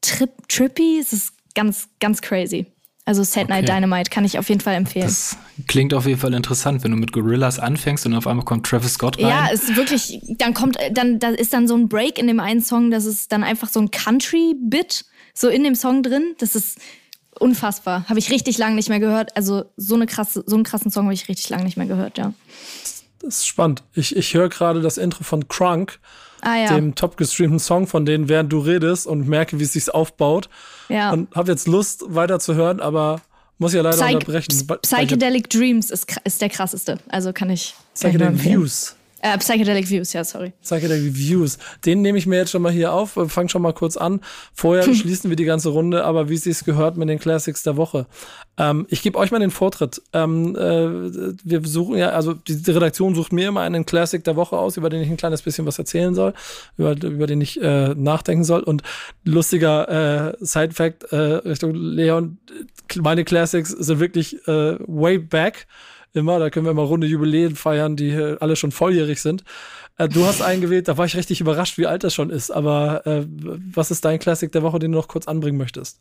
trip trippy. Es ist ganz, ganz crazy. Also Sad okay. Night Dynamite kann ich auf jeden Fall empfehlen. Das klingt auf jeden Fall interessant, wenn du mit Gorillas anfängst und auf einmal kommt Travis Scott rein. Ja, ist wirklich, dann kommt, dann, da ist dann so ein Break in dem einen Song, das ist dann einfach so ein Country-Bit so in dem Song drin. Das ist unfassbar. Habe ich richtig lange nicht mehr gehört. Also so eine krasse, so einen krassen Song habe ich richtig lange nicht mehr gehört, ja. Das ist spannend. Ich, ich höre gerade das Intro von Crunk ah, ja. dem top gestreamten Song von denen, während du redest und merke, wie es sich aufbaut. Ja. Und habe jetzt Lust weiter zu hören, aber muss ja leider Psych unterbrechen. Psychedelic Dreams ist, ist der krasseste. Also kann ich. Psychedelic Views. Äh, Psychedelic Views, ja, sorry. Psychedelic Views. Den nehme ich mir jetzt schon mal hier auf. Fang schon mal kurz an. Vorher schließen wir die ganze Runde, aber wie es sich gehört mit den Classics der Woche. Ähm, ich gebe euch mal den Vortritt. Ähm, äh, wir suchen ja, also die, die, Redaktion sucht mir immer einen Classic der Woche aus, über den ich ein kleines bisschen was erzählen soll, über, über den ich äh, nachdenken soll. Und lustiger äh, Side-Fact äh, Richtung Leon, meine Classics sind wirklich äh, way back immer. Da können wir mal runde Jubiläen feiern, die alle schon volljährig sind. Äh, du hast einen gewählt, da war ich richtig überrascht, wie alt das schon ist. Aber äh, was ist dein Classic der Woche, den du noch kurz anbringen möchtest?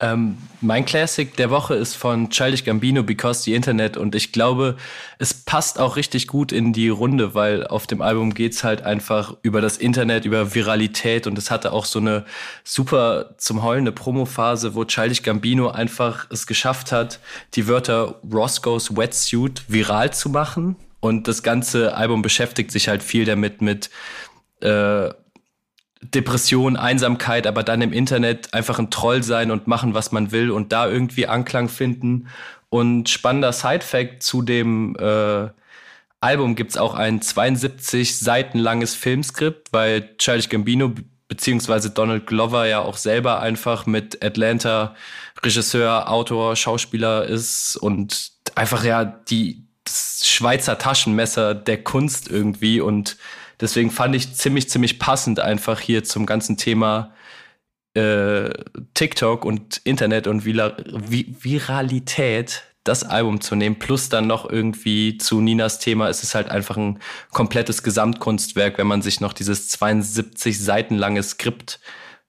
Ähm, mein Classic der Woche ist von Childish Gambino, Because the Internet. Und ich glaube, es passt auch richtig gut in die Runde, weil auf dem Album geht's halt einfach über das Internet, über Viralität. Und es hatte auch so eine super zum Heulen eine Promophase, wo Childish Gambino einfach es geschafft hat, die Wörter Roscoe's Wetsuit viral zu machen. Und das ganze Album beschäftigt sich halt viel damit, mit äh, Depression, Einsamkeit, aber dann im Internet einfach ein Troll sein und machen, was man will und da irgendwie Anklang finden. Und spannender Side-Fact zu dem äh, Album gibt's auch ein 72 Seiten langes Filmskript, weil Charles Gambino beziehungsweise Donald Glover ja auch selber einfach mit Atlanta Regisseur, Autor, Schauspieler ist und einfach ja die Schweizer Taschenmesser der Kunst irgendwie und Deswegen fand ich ziemlich, ziemlich passend einfach hier zum ganzen Thema äh, TikTok und Internet und Vira Viralität das Album zu nehmen, plus dann noch irgendwie zu Ninas Thema, es ist halt einfach ein komplettes Gesamtkunstwerk, wenn man sich noch dieses 72 Seiten lange Skript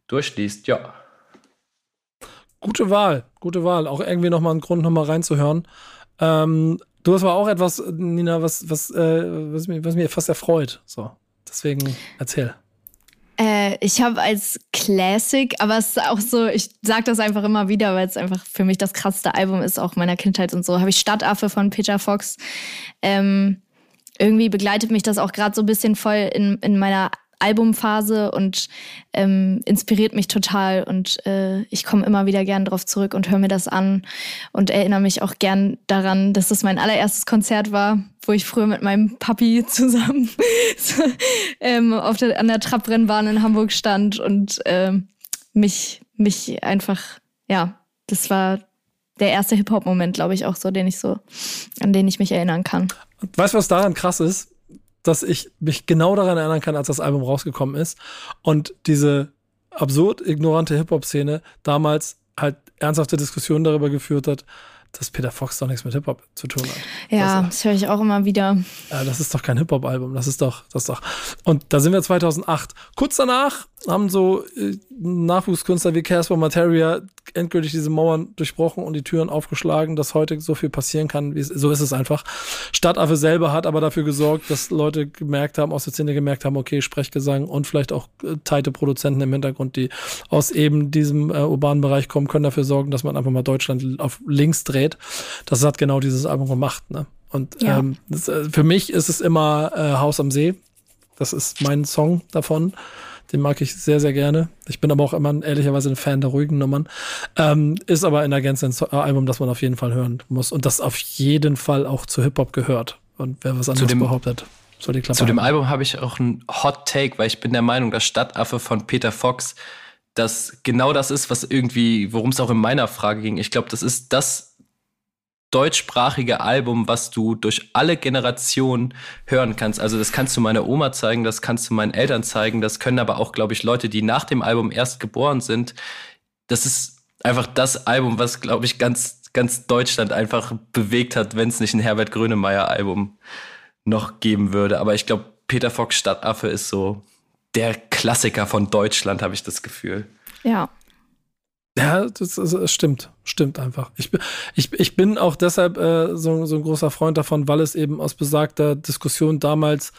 durchliest. Ja. Gute Wahl, gute Wahl. Auch irgendwie nochmal ein Grund, nochmal reinzuhören. Ähm, du hast aber auch etwas, Nina, was, was, äh, was, mir, was mir fast erfreut. So, deswegen erzähl. Äh, ich habe als Classic, aber es ist auch so, ich sage das einfach immer wieder, weil es einfach für mich das krasseste Album ist, auch meiner Kindheit und so, habe ich Stadtaffe von Peter Fox. Ähm, irgendwie begleitet mich das auch gerade so ein bisschen voll in, in meiner Albumphase und ähm, inspiriert mich total und äh, ich komme immer wieder gern drauf zurück und höre mir das an und erinnere mich auch gern daran, dass das mein allererstes Konzert war, wo ich früher mit meinem Papi zusammen ähm, auf der, an der Trabrennbahn in Hamburg stand und äh, mich, mich einfach, ja, das war der erste Hip-Hop-Moment, glaube ich, auch so, den ich so, an den ich mich erinnern kann. Weißt du, was daran krass ist? Dass ich mich genau daran erinnern kann, als das Album rausgekommen ist und diese absurd ignorante Hip-Hop-Szene damals halt ernsthafte Diskussionen darüber geführt hat, dass Peter Fox doch nichts mit Hip-Hop zu tun hat. Ja, also, das höre ich auch immer wieder. Ja, das ist doch kein Hip-Hop-Album, das ist doch, das ist doch. Und da sind wir 2008. Kurz danach haben so äh, Nachwuchskünstler wie Casper Materia endgültig diese Mauern durchbrochen und die Türen aufgeschlagen, dass heute so viel passieren kann, wie es, so ist es einfach. Stadtaffe selber hat aber dafür gesorgt, dass Leute gemerkt haben, aus der Szene gemerkt haben, okay, Sprechgesang und vielleicht auch äh, teite Produzenten im Hintergrund, die aus eben diesem äh, urbanen Bereich kommen, können dafür sorgen, dass man einfach mal Deutschland auf links dreht. Das hat genau dieses Album gemacht, ne? Und ja. ähm, das, äh, für mich ist es immer äh, Haus am See. Das ist mein Song davon. Den mag ich sehr, sehr gerne. Ich bin aber auch immer ehrlicherweise ein Fan der ruhigen Nummern. Ähm, ist aber in der Gänze ein äh, Album, das man auf jeden Fall hören muss und das auf jeden Fall auch zu Hip-Hop gehört. Und wer was anderes dem, behauptet, soll die Klappe Zu haben. dem Album habe ich auch einen Hot Take, weil ich bin der Meinung, dass Stadtaffe von Peter Fox das genau das ist, was irgendwie, worum es auch in meiner Frage ging. Ich glaube, das ist das deutschsprachige Album, was du durch alle Generationen hören kannst. Also das kannst du meiner Oma zeigen, das kannst du meinen Eltern zeigen, das können aber auch, glaube ich, Leute, die nach dem Album erst geboren sind. Das ist einfach das Album, was, glaube ich, ganz, ganz Deutschland einfach bewegt hat, wenn es nicht ein Herbert Grönemeyer-Album noch geben würde. Aber ich glaube, Peter Fox Stadtaffe ist so der Klassiker von Deutschland, habe ich das Gefühl. Ja, ja, das, das, stimmt, stimmt einfach. Ich, ich, ich bin auch deshalb äh, so, so ein großer Freund davon, weil es eben aus besagter Diskussion damals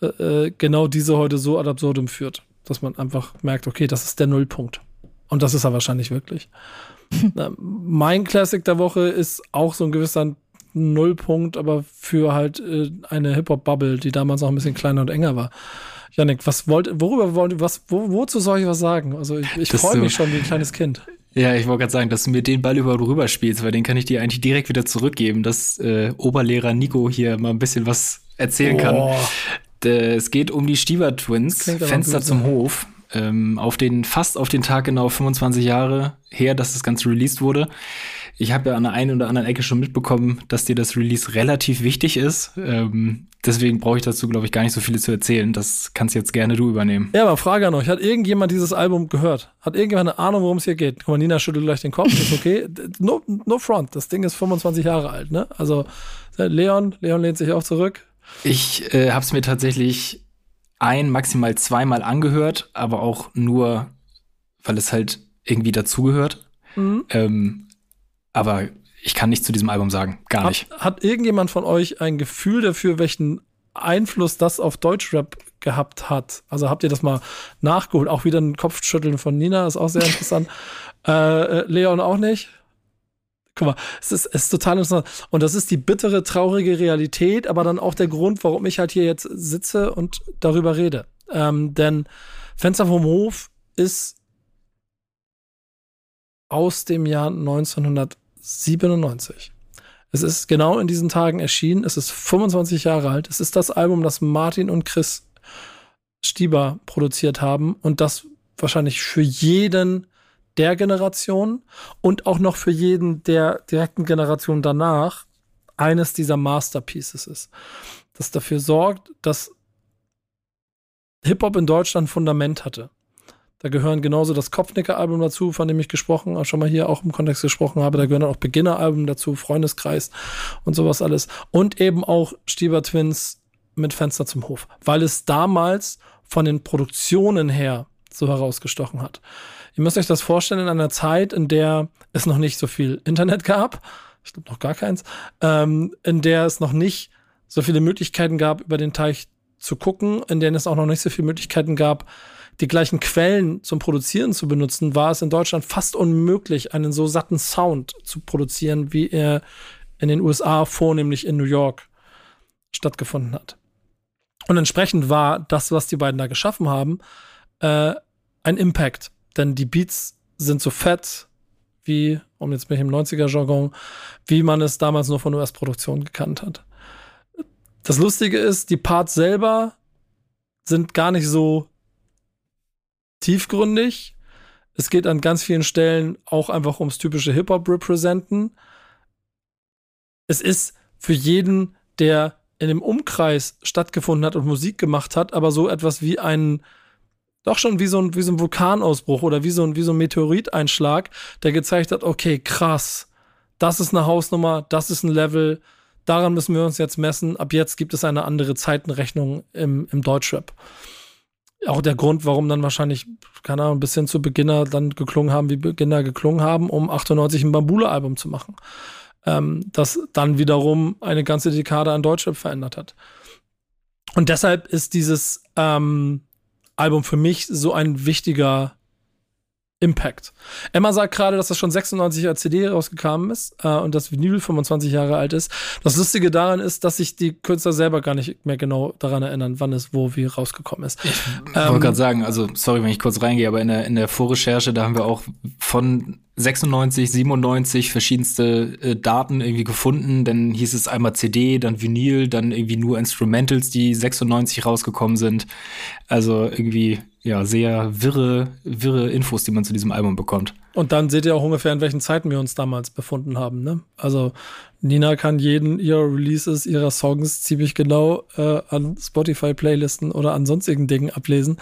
äh, äh, genau diese heute so ad absurdum führt, dass man einfach merkt, okay, das ist der Nullpunkt. Und das ist er wahrscheinlich wirklich. mein Classic der Woche ist auch so ein gewisser Nullpunkt, aber für halt äh, eine Hip-Hop-Bubble, die damals auch ein bisschen kleiner und enger war. Janik, was wollt, worüber wollt, was, wo, wozu soll ich was sagen? Also ich, ich freue mich schon wie ein kleines Kind. Ja, ich wollte gerade sagen, dass du mir den Ball über rüber spielst, weil den kann ich dir eigentlich direkt wieder zurückgeben, dass äh, Oberlehrer Nico hier mal ein bisschen was erzählen oh. kann. Es geht um die Stieber Twins, Fenster zum Hof. Ähm, auf den, fast auf den Tag genau 25 Jahre her, dass das Ganze released wurde. Ich habe ja an der einen oder anderen Ecke schon mitbekommen, dass dir das Release relativ wichtig ist. Ähm, deswegen brauche ich dazu, glaube ich, gar nicht so viele zu erzählen. Das kannst jetzt gerne du übernehmen. Ja, aber Frage an euch. Hat irgendjemand dieses Album gehört? Hat irgendjemand eine Ahnung, worum es hier geht? Guck mal, Nina schüttelt gleich den Kopf. Ist okay. No, no front. Das Ding ist 25 Jahre alt, ne? Also, Leon, Leon lehnt sich auch zurück. Ich äh, habe es mir tatsächlich ein, maximal zweimal angehört, aber auch nur, weil es halt irgendwie dazugehört. Mhm. Ähm, aber ich kann nichts zu diesem Album sagen. Gar hat, nicht. Hat irgendjemand von euch ein Gefühl dafür, welchen Einfluss das auf Deutschrap gehabt hat? Also habt ihr das mal nachgeholt? Auch wieder ein Kopfschütteln von Nina, ist auch sehr interessant. Äh, äh, Leon auch nicht? Guck mal, es ist, es ist total interessant. Und das ist die bittere, traurige Realität, aber dann auch der Grund, warum ich halt hier jetzt sitze und darüber rede. Ähm, denn Fenster vom Hof ist aus dem Jahr 1900 97. Es ist genau in diesen Tagen erschienen. Es ist 25 Jahre alt. Es ist das Album, das Martin und Chris Stieber produziert haben und das wahrscheinlich für jeden der Generation und auch noch für jeden der direkten Generation danach eines dieser Masterpieces ist. Das dafür sorgt, dass Hip-Hop in Deutschland Fundament hatte. Da gehören genauso das Kopfnicker-Album dazu, von dem ich gesprochen, schon mal hier auch im Kontext gesprochen habe. Da gehören auch Beginner-Alben dazu, Freundeskreis und sowas alles. Und eben auch Stieber Twins mit Fenster zum Hof. Weil es damals von den Produktionen her so herausgestochen hat. Ihr müsst euch das vorstellen in einer Zeit, in der es noch nicht so viel Internet gab, ich glaube noch gar keins, ähm, in der es noch nicht so viele Möglichkeiten gab, über den Teich zu gucken, in denen es auch noch nicht so viele Möglichkeiten gab, die gleichen Quellen zum Produzieren zu benutzen, war es in Deutschland fast unmöglich, einen so satten Sound zu produzieren, wie er in den USA, vornehmlich in New York, stattgefunden hat. Und entsprechend war das, was die beiden da geschaffen haben, äh, ein Impact. Denn die Beats sind so fett, wie, um jetzt ich im 90er-Jargon, wie man es damals nur von US-Produktionen gekannt hat. Das Lustige ist, die Parts selber sind gar nicht so tiefgründig. Es geht an ganz vielen Stellen auch einfach ums typische Hip-Hop-Representen. Es ist für jeden, der in dem Umkreis stattgefunden hat und Musik gemacht hat, aber so etwas wie ein, doch schon wie so ein, wie so ein Vulkanausbruch oder wie so ein, wie so ein Meteoriteinschlag, der gezeigt hat, okay, krass, das ist eine Hausnummer, das ist ein Level, daran müssen wir uns jetzt messen. Ab jetzt gibt es eine andere Zeitenrechnung im, im Deutschrap. Auch der Grund, warum dann wahrscheinlich, keine Ahnung, bis hin zu Beginner dann geklungen haben, wie Beginner geklungen haben, um 98 ein Bambule-Album zu machen. Ähm, das dann wiederum eine ganze Dekade an Deutschrap verändert hat. Und deshalb ist dieses ähm, Album für mich so ein wichtiger Impact. Emma sagt gerade, dass das schon 96 als CD rausgekommen ist äh, und das Vinyl 25 Jahre alt ist. Das Lustige daran ist, dass sich die Künstler selber gar nicht mehr genau daran erinnern, wann es wo wie rausgekommen ist. Ich ähm, wollte gerade sagen, also sorry, wenn ich kurz reingehe, aber in der, in der Vorrecherche, da haben wir auch von 96, 97 verschiedenste äh, Daten irgendwie gefunden. Dann hieß es einmal CD, dann Vinyl, dann irgendwie nur Instrumentals, die 96 rausgekommen sind. Also irgendwie ja, sehr wirre, wirre Infos, die man zu diesem Album bekommt. Und dann seht ihr auch ungefähr, in welchen Zeiten wir uns damals befunden haben. Ne? Also Nina kann jeden ihrer Releases, ihrer Songs ziemlich genau äh, an Spotify-Playlisten oder an sonstigen Dingen ablesen.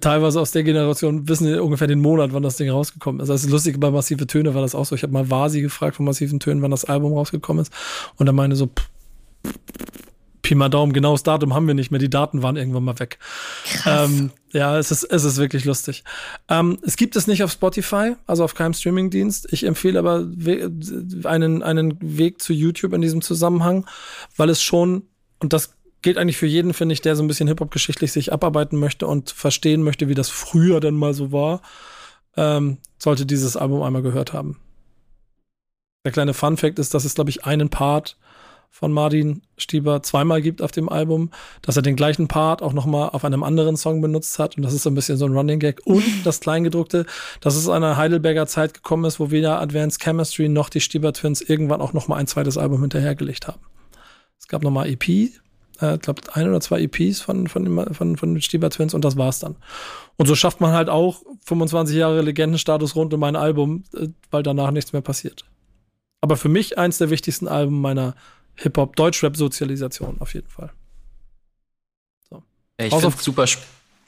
Teilweise aus der Generation wissen wir ungefähr den Monat, wann das Ding rausgekommen ist. Also lustig, bei Massive Töne war das auch so. Ich habe mal Vasi gefragt von Massiven Tönen, wann das Album rausgekommen ist. Und er meine so, pff, Pi mal Daumen, genaues Datum haben wir nicht mehr. Die Daten waren irgendwann mal weg. Krass. Ähm, ja, es ist, es ist wirklich lustig. Ähm, es gibt es nicht auf Spotify, also auf keinem Streamingdienst. Ich empfehle aber einen, einen Weg zu YouTube in diesem Zusammenhang, weil es schon, und das gilt eigentlich für jeden, finde ich, der so ein bisschen Hip-Hop-geschichtlich sich abarbeiten möchte und verstehen möchte, wie das früher denn mal so war, ähm, sollte dieses Album einmal gehört haben. Der kleine Fun-Fact ist, dass es, glaube ich, einen Part von Martin Stieber zweimal gibt auf dem Album, dass er den gleichen Part auch nochmal auf einem anderen Song benutzt hat. Und das ist so ein bisschen so ein Running Gag. Und das Kleingedruckte, dass es einer Heidelberger Zeit gekommen ist, wo weder Advanced Chemistry noch die Stieber Twins irgendwann auch nochmal ein zweites Album hinterhergelegt haben. Es gab nochmal EP, äh, ich glaube ein oder zwei EPs von, von, von, von den Stieber Twins und das war's dann. Und so schafft man halt auch 25 Jahre Legendenstatus rund um mein Album, äh, weil danach nichts mehr passiert. Aber für mich eins der wichtigsten Alben meiner Hip-Hop, Deutschrap-Sozialisation auf jeden Fall. So. ich finde super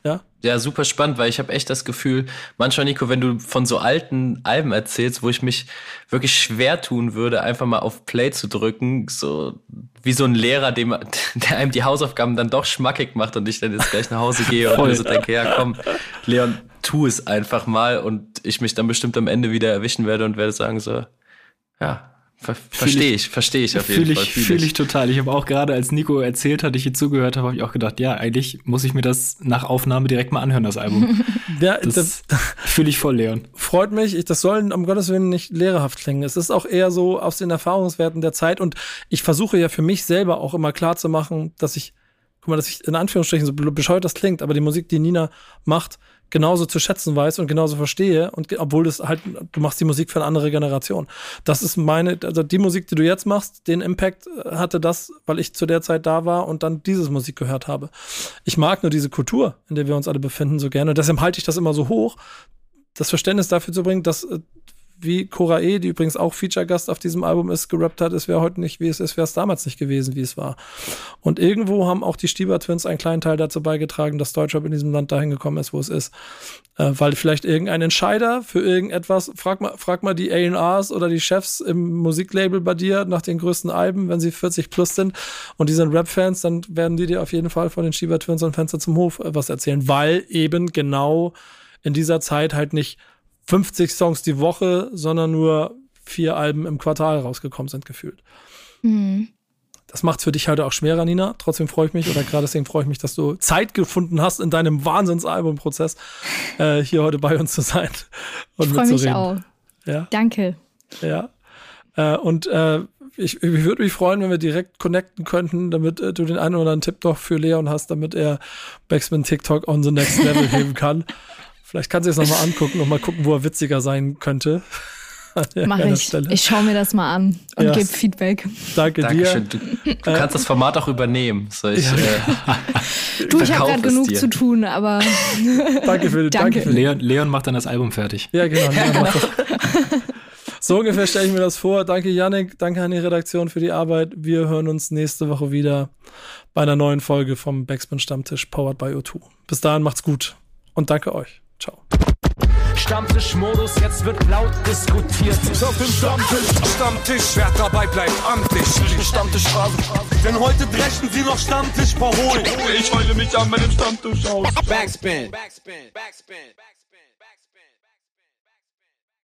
ja? ja, super spannend, weil ich habe echt das Gefühl, manchmal, Nico, wenn du von so alten Alben erzählst, wo ich mich wirklich schwer tun würde, einfach mal auf Play zu drücken, so wie so ein Lehrer, dem, der einem die Hausaufgaben dann doch schmackig macht und ich dann jetzt gleich nach Hause gehe und so denke, ja komm, Leon, tu es einfach mal und ich mich dann bestimmt am Ende wieder erwischen werde und werde sagen so, ja, Ver verstehe ich, verstehe ich auf jeden Fall. Fühle ich, fühl ich total. Ich habe auch gerade, als Nico erzählt hat, ich hier zugehört habe, habe ich auch gedacht, ja, eigentlich muss ich mir das nach Aufnahme direkt mal anhören, das Album. ja, das, das fühle ich voll, Leon. Freut mich. Ich, das soll um Gottes Willen nicht lehrerhaft klingen. Es ist auch eher so aus den Erfahrungswerten der Zeit und ich versuche ja für mich selber auch immer klar zu machen, dass ich, guck mal, dass ich in Anführungsstrichen so bescheuert das klingt, aber die Musik, die Nina macht, genauso zu schätzen weiß und genauso verstehe und obwohl das halt du machst die Musik für eine andere Generation. Das ist meine also die Musik, die du jetzt machst, den Impact hatte das, weil ich zu der Zeit da war und dann dieses Musik gehört habe. Ich mag nur diese Kultur, in der wir uns alle befinden so gerne und deshalb halte ich das immer so hoch, das Verständnis dafür zu bringen, dass äh, wie Cora E., die übrigens auch Feature-Gast auf diesem Album ist, gerappt hat, es wäre heute nicht, wie es ist, wäre es damals nicht gewesen, wie es war. Und irgendwo haben auch die Stieber Twins einen kleinen Teil dazu beigetragen, dass Deutschrap in diesem Land dahin gekommen ist, wo es ist. Äh, weil vielleicht irgendein Entscheider für irgendetwas, frag mal, frag mal die A&Rs oder die Chefs im Musiklabel bei dir nach den größten Alben, wenn sie 40 plus sind und die sind Rap-Fans, dann werden die dir auf jeden Fall von den Stieber Twins und Fenster zum Hof äh, was erzählen, weil eben genau in dieser Zeit halt nicht 50 Songs die Woche, sondern nur vier Alben im Quartal rausgekommen sind, gefühlt. Mhm. Das macht es für dich halt auch schwerer, Nina. Trotzdem freue ich mich, oder gerade deswegen freue ich mich, dass du Zeit gefunden hast, in deinem Wahnsinnsalbumprozess äh, hier heute bei uns zu sein. Und ich freue mich auch. Ja? Danke. Ja. Äh, und äh, ich, ich würde mich freuen, wenn wir direkt connecten könnten, damit äh, du den einen oder anderen Tipp doch für Leon hast, damit er Backspin TikTok on the next level heben kann. Vielleicht kannst du es nochmal angucken und mal gucken, wo er witziger sein könnte. Mach ich. Stelle. Ich schaue mir das mal an und ja. gebe Feedback. Danke Dankeschön. dir. Du, du kannst das Format auch übernehmen. Soll ich, ja. äh, du, ich habe gerade genug dir. zu tun, aber. danke für, danke. danke Leon, Leon macht dann das Album fertig. Ja, genau. Ja, genau. so ungefähr stelle ich mir das vor. Danke, Yannick. Danke an die Redaktion für die Arbeit. Wir hören uns nächste Woche wieder bei einer neuen Folge vom Backspin Stammtisch Powered by O2. Bis dahin macht's gut und danke euch. Ciao. Stammtischmodus, jetzt wird laut diskutiert. Ich auf dem Stammtisch, Stammtisch, wer dabei bleibt, amtlich. Stammtischphase, denn heute dreschen sie noch Stammtisch verholen. Ich heule mich an meinem Stammtisch aus. Backspin. Backspin. Backspin. Backspin.